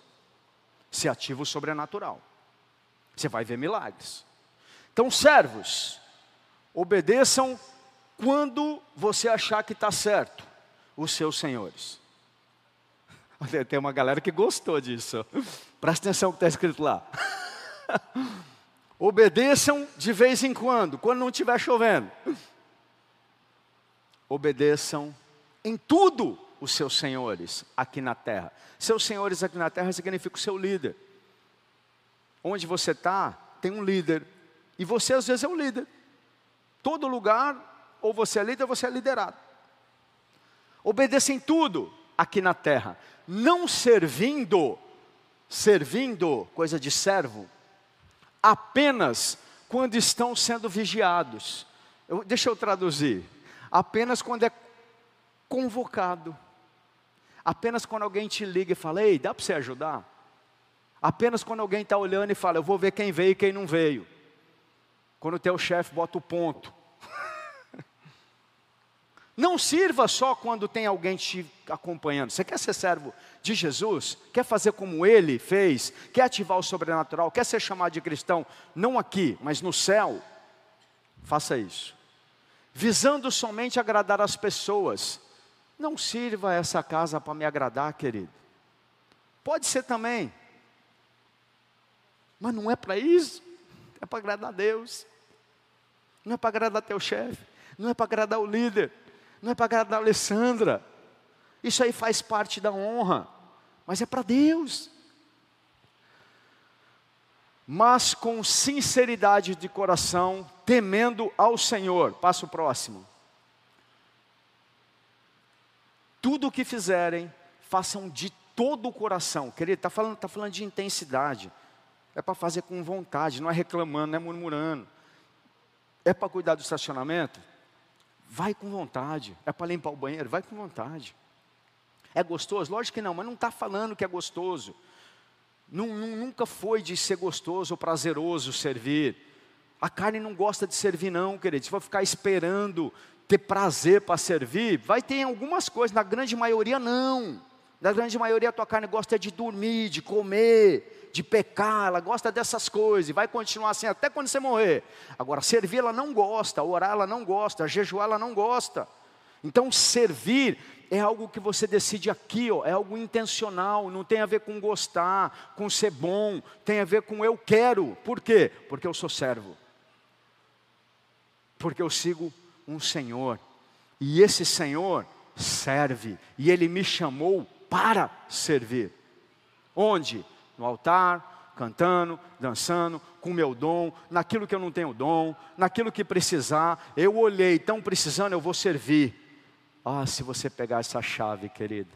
Speaker 1: Se ativa o sobrenatural. Você vai ver milagres. Então, servos, obedeçam quando você achar que está certo, os seus senhores. Tem uma galera que gostou disso. Presta atenção no que está escrito lá. Obedeçam de vez em quando, quando não estiver chovendo. Obedeçam em tudo os seus senhores aqui na terra. Seus senhores aqui na terra significa o seu líder. Onde você está, tem um líder. E você às vezes é o líder. Todo lugar, ou você é líder ou você é liderado. Obedeça em tudo aqui na terra. Não servindo, servindo, coisa de servo, apenas quando estão sendo vigiados. Eu, deixa eu traduzir. Apenas quando é convocado. Apenas quando alguém te liga e fala: Ei, dá para você ajudar? Apenas quando alguém está olhando e fala: Eu vou ver quem veio e quem não veio. Quando o teu chefe bota o ponto. Não sirva só quando tem alguém te acompanhando. Você quer ser servo de Jesus? Quer fazer como ele fez? Quer ativar o sobrenatural? Quer ser chamado de cristão? Não aqui, mas no céu? Faça isso. Visando somente agradar as pessoas. Não sirva essa casa para me agradar, querido. Pode ser também. Mas não é para isso. É para agradar a Deus não é para agradar teu chefe, não é para agradar o líder, não é para agradar a Alessandra. Isso aí faz parte da honra, mas é para Deus. Mas com sinceridade de coração, temendo ao Senhor. Passo próximo. Tudo o que fizerem, façam de todo o coração. Querido, está falando, tá falando de intensidade. É para fazer com vontade, não é reclamando, não é murmurando. É para cuidar do estacionamento? Vai com vontade. É para limpar o banheiro? Vai com vontade. É gostoso? Lógico que não, mas não está falando que é gostoso. nunca foi de ser gostoso ou prazeroso servir. A carne não gosta de servir, não, querido. Se for ficar esperando ter prazer para servir, vai ter algumas coisas, na grande maioria não. Na grande maioria a tua carne gosta de dormir, de comer, de pecar, ela gosta dessas coisas, e vai continuar assim até quando você morrer. Agora, servir ela não gosta, orar ela não gosta, jejuar ela não gosta. Então, servir é algo que você decide aqui, ó, é algo intencional, não tem a ver com gostar, com ser bom, tem a ver com eu quero. Por quê? Porque eu sou servo. Porque eu sigo um Senhor. E esse Senhor serve, e ele me chamou para servir. Onde? No altar, cantando, dançando, com meu dom, naquilo que eu não tenho dom, naquilo que precisar. Eu olhei, estão precisando, eu vou servir. Ah, se você pegar essa chave, querido.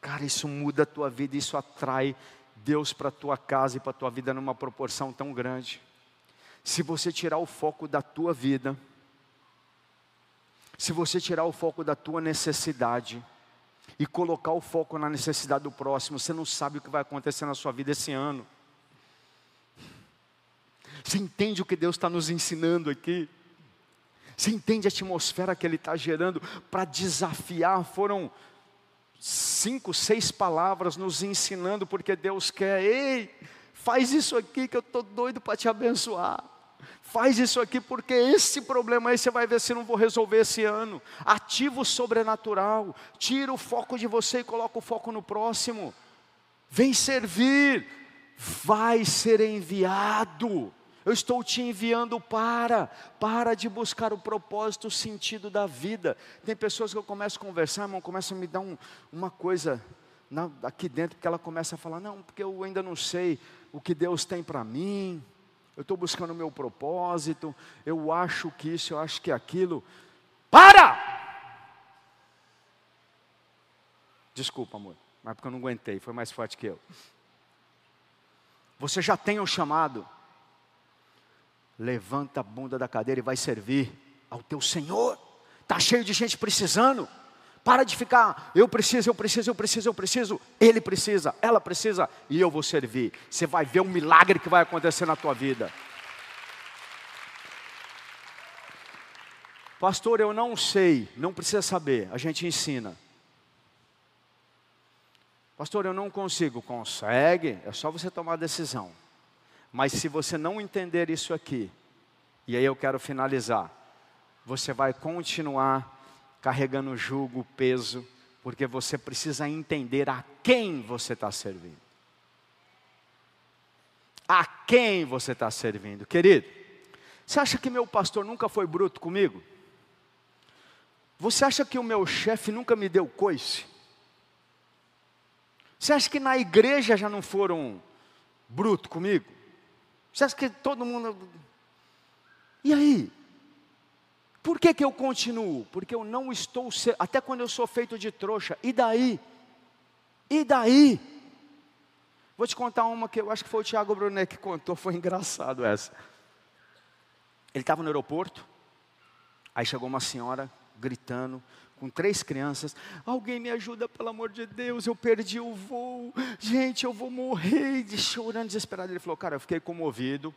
Speaker 1: Cara, isso muda a tua vida, isso atrai Deus para a tua casa e para a tua vida numa proporção tão grande. Se você tirar o foco da tua vida, se você tirar o foco da tua necessidade e colocar o foco na necessidade do próximo, você não sabe o que vai acontecer na sua vida esse ano. Você entende o que Deus está nos ensinando aqui? Você entende a atmosfera que Ele está gerando para desafiar? Foram cinco, seis palavras nos ensinando, porque Deus quer, ei, faz isso aqui que eu estou doido para te abençoar. Faz isso aqui porque esse problema aí você vai ver se não vou resolver esse ano. Ativa o sobrenatural, tira o foco de você e coloca o foco no próximo. Vem servir, vai ser enviado. Eu estou te enviando para, para de buscar o propósito, o sentido da vida. Tem pessoas que eu começo a conversar, irmão, começa a me dar um, uma coisa na, aqui dentro, porque ela começa a falar, não, porque eu ainda não sei o que Deus tem para mim eu estou buscando o meu propósito, eu acho que isso, eu acho que aquilo. Para! Desculpa, amor, mas porque eu não aguentei, foi mais forte que eu. Você já tem um chamado. Levanta a bunda da cadeira e vai servir ao teu Senhor. Está cheio de gente precisando. Para de ficar, eu preciso, eu preciso, eu preciso, eu preciso. Ele precisa, ela precisa e eu vou servir. Você vai ver um milagre que vai acontecer na tua vida. Pastor, eu não sei, não precisa saber, a gente ensina. Pastor, eu não consigo. Consegue, é só você tomar a decisão. Mas se você não entender isso aqui, e aí eu quero finalizar, você vai continuar carregando o jugo, o peso, porque você precisa entender a quem você está servindo. A quem você está servindo, querido? Você acha que meu pastor nunca foi bruto comigo? Você acha que o meu chefe nunca me deu coice? Você acha que na igreja já não foram bruto comigo? Você acha que todo mundo. E aí? Por que, que eu continuo? Porque eu não estou, até quando eu sou feito de trouxa, e daí? E daí? Vou te contar uma que eu acho que foi o Tiago Brunet que contou, foi engraçado essa. Ele estava no aeroporto, aí chegou uma senhora gritando, com três crianças. Alguém me ajuda, pelo amor de Deus, eu perdi o voo. Gente, eu vou morrer. E chorando, desesperado. Ele falou, cara, eu fiquei comovido.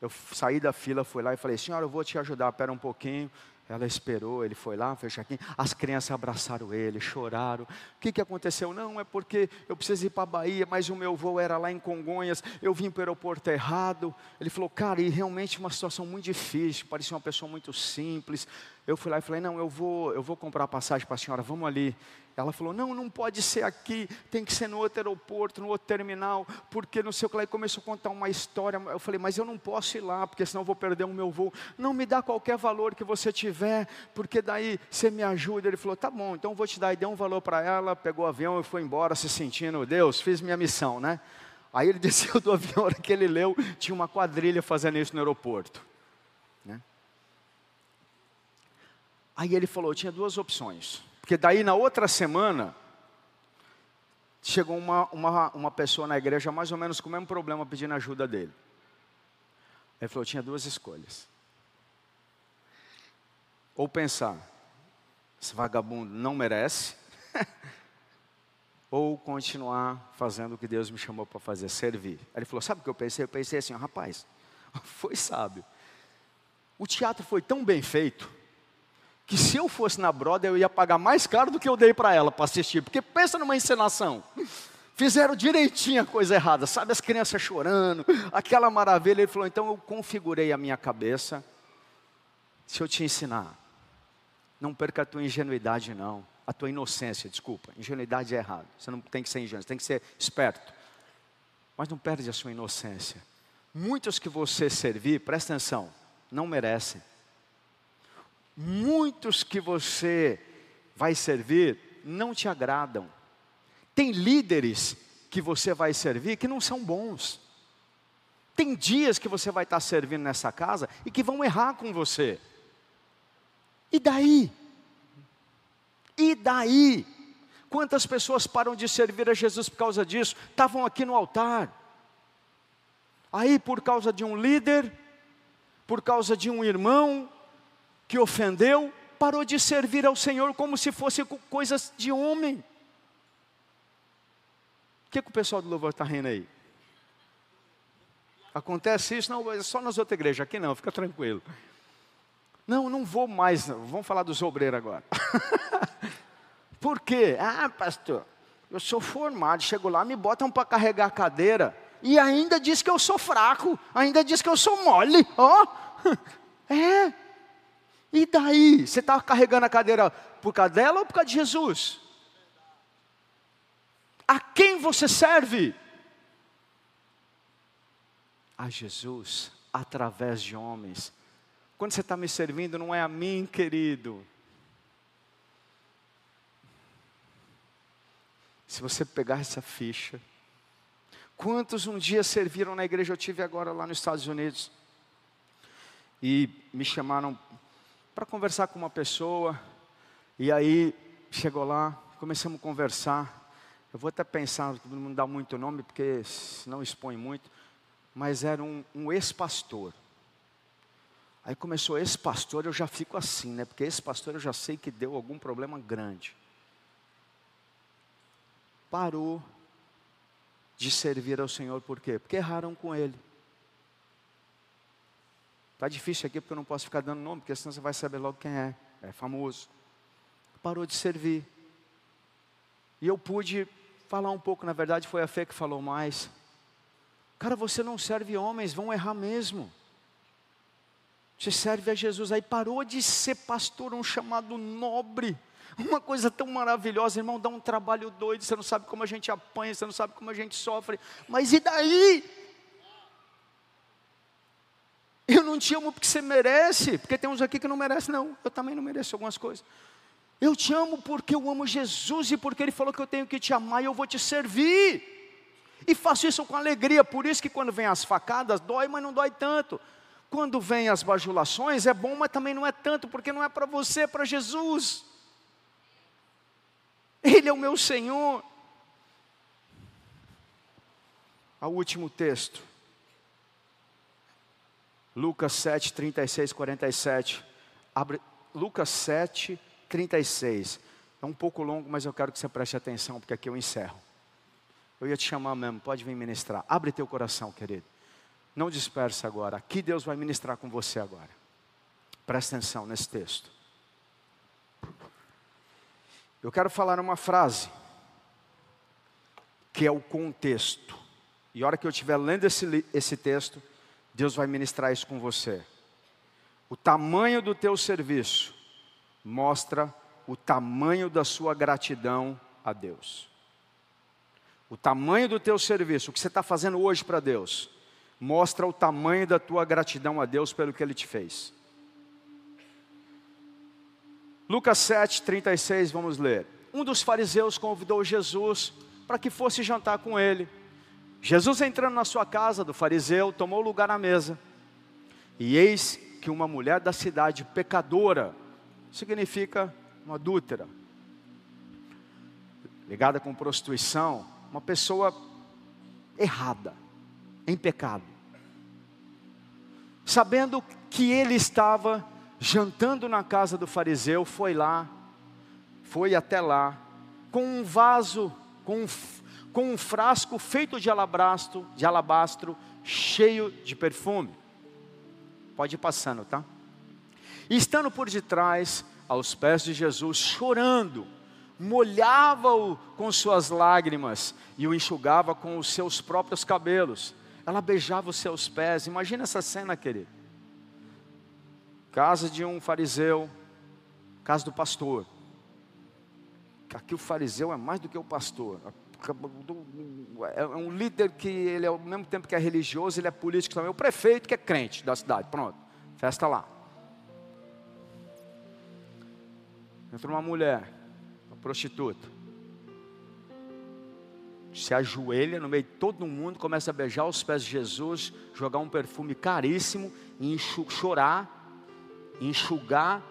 Speaker 1: Eu saí da fila, fui lá e falei, senhora, eu vou te ajudar, espera um pouquinho. Ela esperou, ele foi lá, fez check As crianças abraçaram ele, choraram. O que, que aconteceu? Não, é porque eu preciso ir para a Bahia, mas o meu voo era lá em Congonhas. Eu vim para o aeroporto errado. Ele falou, cara, e realmente uma situação muito difícil. Parecia uma pessoa muito simples. Eu fui lá e falei, não, eu vou, eu vou comprar a passagem para a senhora, vamos ali. Ela falou, não, não pode ser aqui, tem que ser no outro aeroporto, no outro terminal, porque não sei o que lá. E começou a contar uma história. Eu falei, mas eu não posso ir lá, porque senão eu vou perder o meu voo. Não me dá qualquer valor que você tiver, porque daí você me ajuda. Ele falou, tá bom, então vou te dar. E deu um valor para ela, pegou o avião e foi embora, se sentindo, Deus, fiz minha missão, né? Aí ele desceu do avião, a hora que ele leu, tinha uma quadrilha fazendo isso no aeroporto. Né? Aí ele falou, tinha duas opções. Porque daí na outra semana, chegou uma, uma, uma pessoa na igreja mais ou menos com o mesmo problema pedindo ajuda dele. Ele falou: tinha duas escolhas. Ou pensar, esse vagabundo não merece, ou continuar fazendo o que Deus me chamou para fazer, servir. Aí ele falou: sabe o que eu pensei? Eu pensei assim, rapaz, foi sábio. O teatro foi tão bem feito que se eu fosse na Broadway eu ia pagar mais caro do que eu dei para ela para assistir, porque pensa numa encenação. Fizeram direitinho a coisa errada, sabe? As crianças chorando, aquela maravilha. Ele falou: então eu configurei a minha cabeça. Se eu te ensinar, Não perca a tua ingenuidade, não. A tua inocência, desculpa. Ingenuidade é errado. Você não tem que ser ingênuo, você tem que ser esperto. Mas não perde a sua inocência. Muitos que você servir, presta atenção, não merecem. Muitos que você vai servir não te agradam. Tem líderes que você vai servir que não são bons. Tem dias que você vai estar servindo nessa casa e que vão errar com você. E daí? E daí? Quantas pessoas param de servir a Jesus por causa disso? Estavam aqui no altar. Aí, por causa de um líder, por causa de um irmão que ofendeu, parou de servir ao Senhor como se fosse coisas de homem. O que, que o pessoal do louvor está rindo aí? Acontece isso? Não, é só nas outras igrejas, aqui não, fica tranquilo. Não, não vou mais, vamos falar dos obreiros agora. Por quê? Ah, pastor, eu sou formado, chego lá, me botam para carregar a cadeira e ainda diz que eu sou fraco, ainda diz que eu sou mole. Ó, oh. é. E daí? Você está carregando a cadeira por causa dela ou por causa de Jesus? A quem você serve? a Jesus através de homens. Quando você está me servindo, não é a mim, querido. Se você pegar essa ficha, quantos um dia serviram na igreja? Eu tive agora lá nos Estados Unidos e me chamaram para conversar com uma pessoa. E aí chegou lá, começamos a conversar. Eu vou até pensar, não dá muito nome, porque não expõe muito mas era um, um ex-pastor. Aí começou ex-pastor, eu já fico assim, né? Porque ex-pastor eu já sei que deu algum problema grande. Parou de servir ao Senhor, por quê? Porque erraram com ele. Está difícil aqui porque eu não posso ficar dando nome, porque senão você vai saber logo quem é. É famoso. Parou de servir. E eu pude falar um pouco, na verdade foi a fé que falou mais. Cara, você não serve homens, vão errar mesmo. Você serve a Jesus. Aí parou de ser pastor, um chamado nobre. Uma coisa tão maravilhosa, irmão, dá um trabalho doido. Você não sabe como a gente apanha, você não sabe como a gente sofre. Mas e daí? Eu não te amo porque você merece, porque tem uns aqui que não merecem, não. Eu também não mereço algumas coisas. Eu te amo porque eu amo Jesus e porque Ele falou que eu tenho que te amar e eu vou te servir. E faço isso com alegria, por isso que quando vem as facadas, dói, mas não dói tanto. Quando vem as bajulações, é bom, mas também não é tanto, porque não é para você, é para Jesus. Ele é o meu Senhor. Ao último texto. Lucas 7, 36, 47. Abre, Lucas 7, 36. É um pouco longo, mas eu quero que você preste atenção, porque aqui eu encerro. Eu ia te chamar mesmo, pode vir ministrar. Abre teu coração, querido. Não dispersa agora. Aqui Deus vai ministrar com você agora. Presta atenção nesse texto. Eu quero falar uma frase que é o contexto. E a hora que eu estiver lendo esse, esse texto, Deus vai ministrar isso com você. O tamanho do teu serviço mostra o tamanho da sua gratidão a Deus. O tamanho do teu serviço, o que você está fazendo hoje para Deus, mostra o tamanho da tua gratidão a Deus pelo que Ele te fez. Lucas 7, 36, vamos ler. Um dos fariseus convidou Jesus para que fosse jantar com ele. Jesus entrando na sua casa do fariseu, tomou lugar à mesa. E eis que uma mulher da cidade, pecadora, significa uma adúltera, ligada com prostituição, uma pessoa errada, em pecado. Sabendo que ele estava jantando na casa do fariseu, foi lá, foi até lá, com um vaso, com um, com um frasco feito de alabastro, de alabastro, cheio de perfume. Pode ir passando, tá? E estando por detrás, aos pés de Jesus, chorando, molhava-o com suas lágrimas e o enxugava com os seus próprios cabelos. Ela beijava os seus pés. Imagina essa cena, querido. Casa de um fariseu, Casa do pastor. Aqui o fariseu é mais do que o pastor. É um líder que ele ao mesmo tempo que é religioso, ele é político também. O prefeito que é crente da cidade. Pronto, festa lá. Entra uma mulher, uma prostituta. Se ajoelha no meio de todo mundo, começa a beijar os pés de Jesus, jogar um perfume caríssimo e chorar, enxugar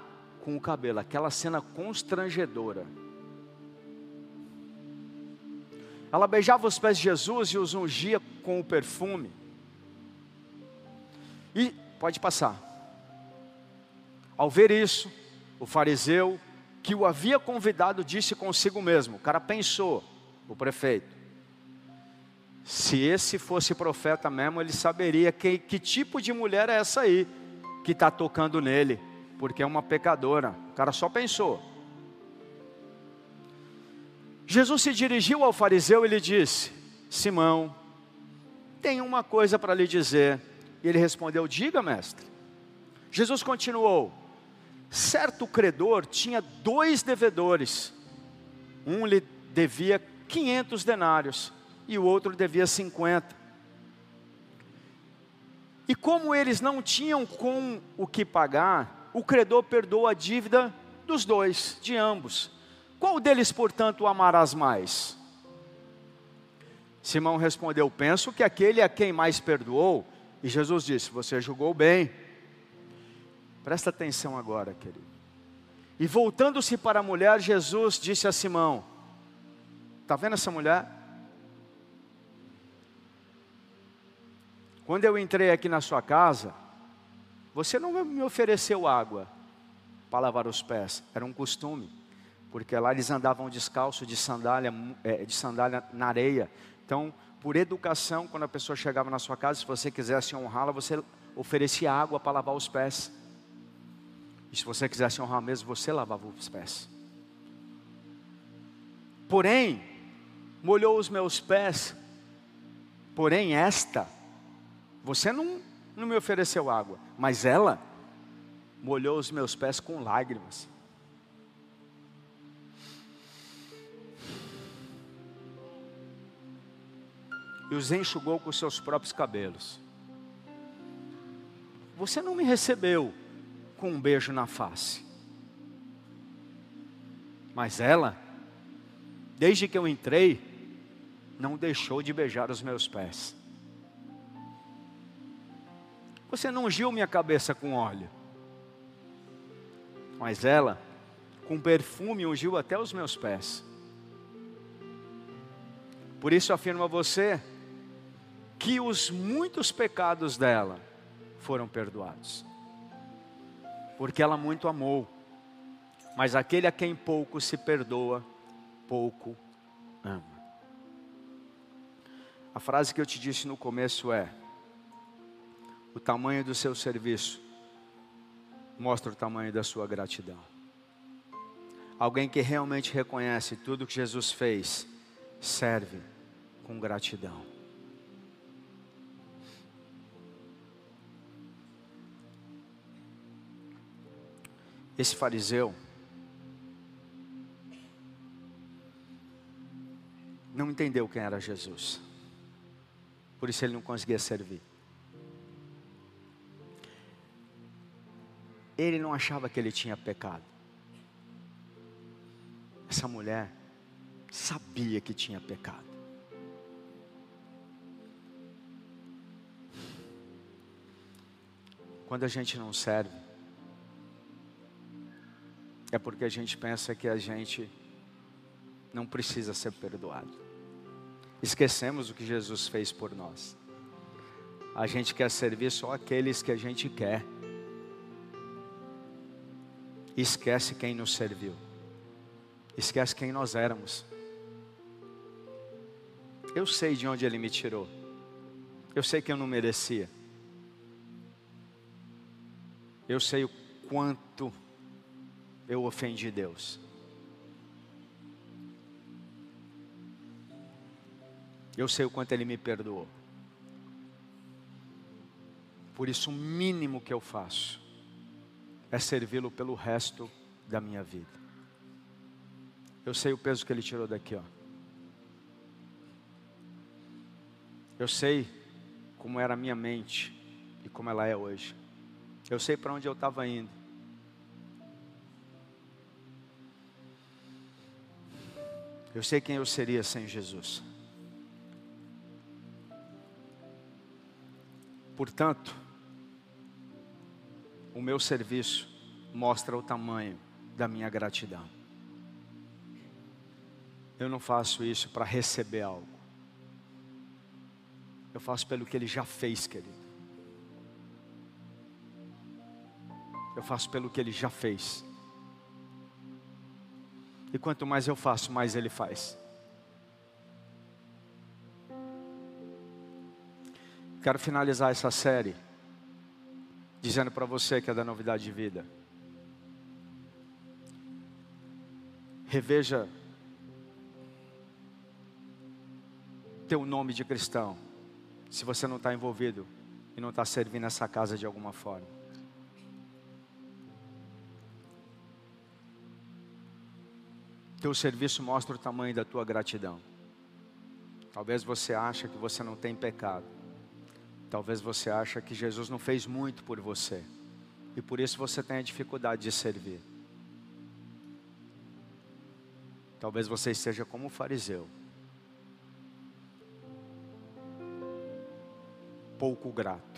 Speaker 1: com o cabelo. Aquela cena constrangedora. Ela beijava os pés de Jesus e os ungia com o perfume. E pode passar. Ao ver isso, o fariseu que o havia convidado disse consigo mesmo: o cara pensou, o prefeito, se esse fosse profeta mesmo, ele saberia que, que tipo de mulher é essa aí que está tocando nele, porque é uma pecadora. O cara só pensou. Jesus se dirigiu ao fariseu e lhe disse: Simão, tenho uma coisa para lhe dizer. E ele respondeu: Diga, mestre. Jesus continuou: Certo credor tinha dois devedores. Um lhe devia 500 denários e o outro devia 50. E como eles não tinham com o que pagar, o credor perdoou a dívida dos dois, de ambos. Qual deles, portanto, amarás mais? Simão respondeu: Penso que aquele a quem mais perdoou. E Jesus disse: Você julgou bem. Presta atenção agora, querido. E voltando-se para a mulher, Jesus disse a Simão: Está vendo essa mulher? Quando eu entrei aqui na sua casa, você não me ofereceu água para lavar os pés, era um costume porque lá eles andavam descalço de sandália, é, de sandália na areia. Então, por educação, quando a pessoa chegava na sua casa, se você quisesse honrá-la, você oferecia água para lavar os pés. E se você quisesse honrar mesmo, você lavava os pés. Porém, molhou os meus pés, porém esta, você não, não me ofereceu água, mas ela molhou os meus pés com lágrimas. E os enxugou com seus próprios cabelos. Você não me recebeu com um beijo na face, mas ela, desde que eu entrei, não deixou de beijar os meus pés. Você não ungiu minha cabeça com óleo, mas ela, com perfume, ungiu até os meus pés. Por isso afirmo a você que os muitos pecados dela foram perdoados. Porque ela muito amou. Mas aquele a quem pouco se perdoa, pouco ama. A frase que eu te disse no começo é: o tamanho do seu serviço mostra o tamanho da sua gratidão. Alguém que realmente reconhece tudo que Jesus fez, serve com gratidão. Esse fariseu não entendeu quem era Jesus. Por isso ele não conseguia servir. Ele não achava que ele tinha pecado. Essa mulher sabia que tinha pecado. Quando a gente não serve, é porque a gente pensa que a gente não precisa ser perdoado. Esquecemos o que Jesus fez por nós. A gente quer servir só aqueles que a gente quer. Esquece quem nos serviu. Esquece quem nós éramos. Eu sei de onde Ele me tirou. Eu sei que eu não merecia. Eu sei o quanto eu ofendi Deus. Eu sei o quanto Ele me perdoou. Por isso, o mínimo que eu faço é servi-lo pelo resto da minha vida. Eu sei o peso que Ele tirou daqui, ó. Eu sei como era a minha mente e como ela é hoje. Eu sei para onde eu estava indo. Eu sei quem eu seria sem Jesus. Portanto, o meu serviço mostra o tamanho da minha gratidão. Eu não faço isso para receber algo. Eu faço pelo que Ele já fez, querido. Eu faço pelo que Ele já fez. E quanto mais eu faço, mais Ele faz. Quero finalizar essa série dizendo para você que é da novidade de vida. Reveja teu nome de cristão, se você não está envolvido e não está servindo essa casa de alguma forma. Teu serviço mostra o tamanho da tua gratidão. Talvez você ache que você não tem pecado. Talvez você ache que Jesus não fez muito por você. E por isso você tenha dificuldade de servir. Talvez você esteja como um fariseu. Pouco grato.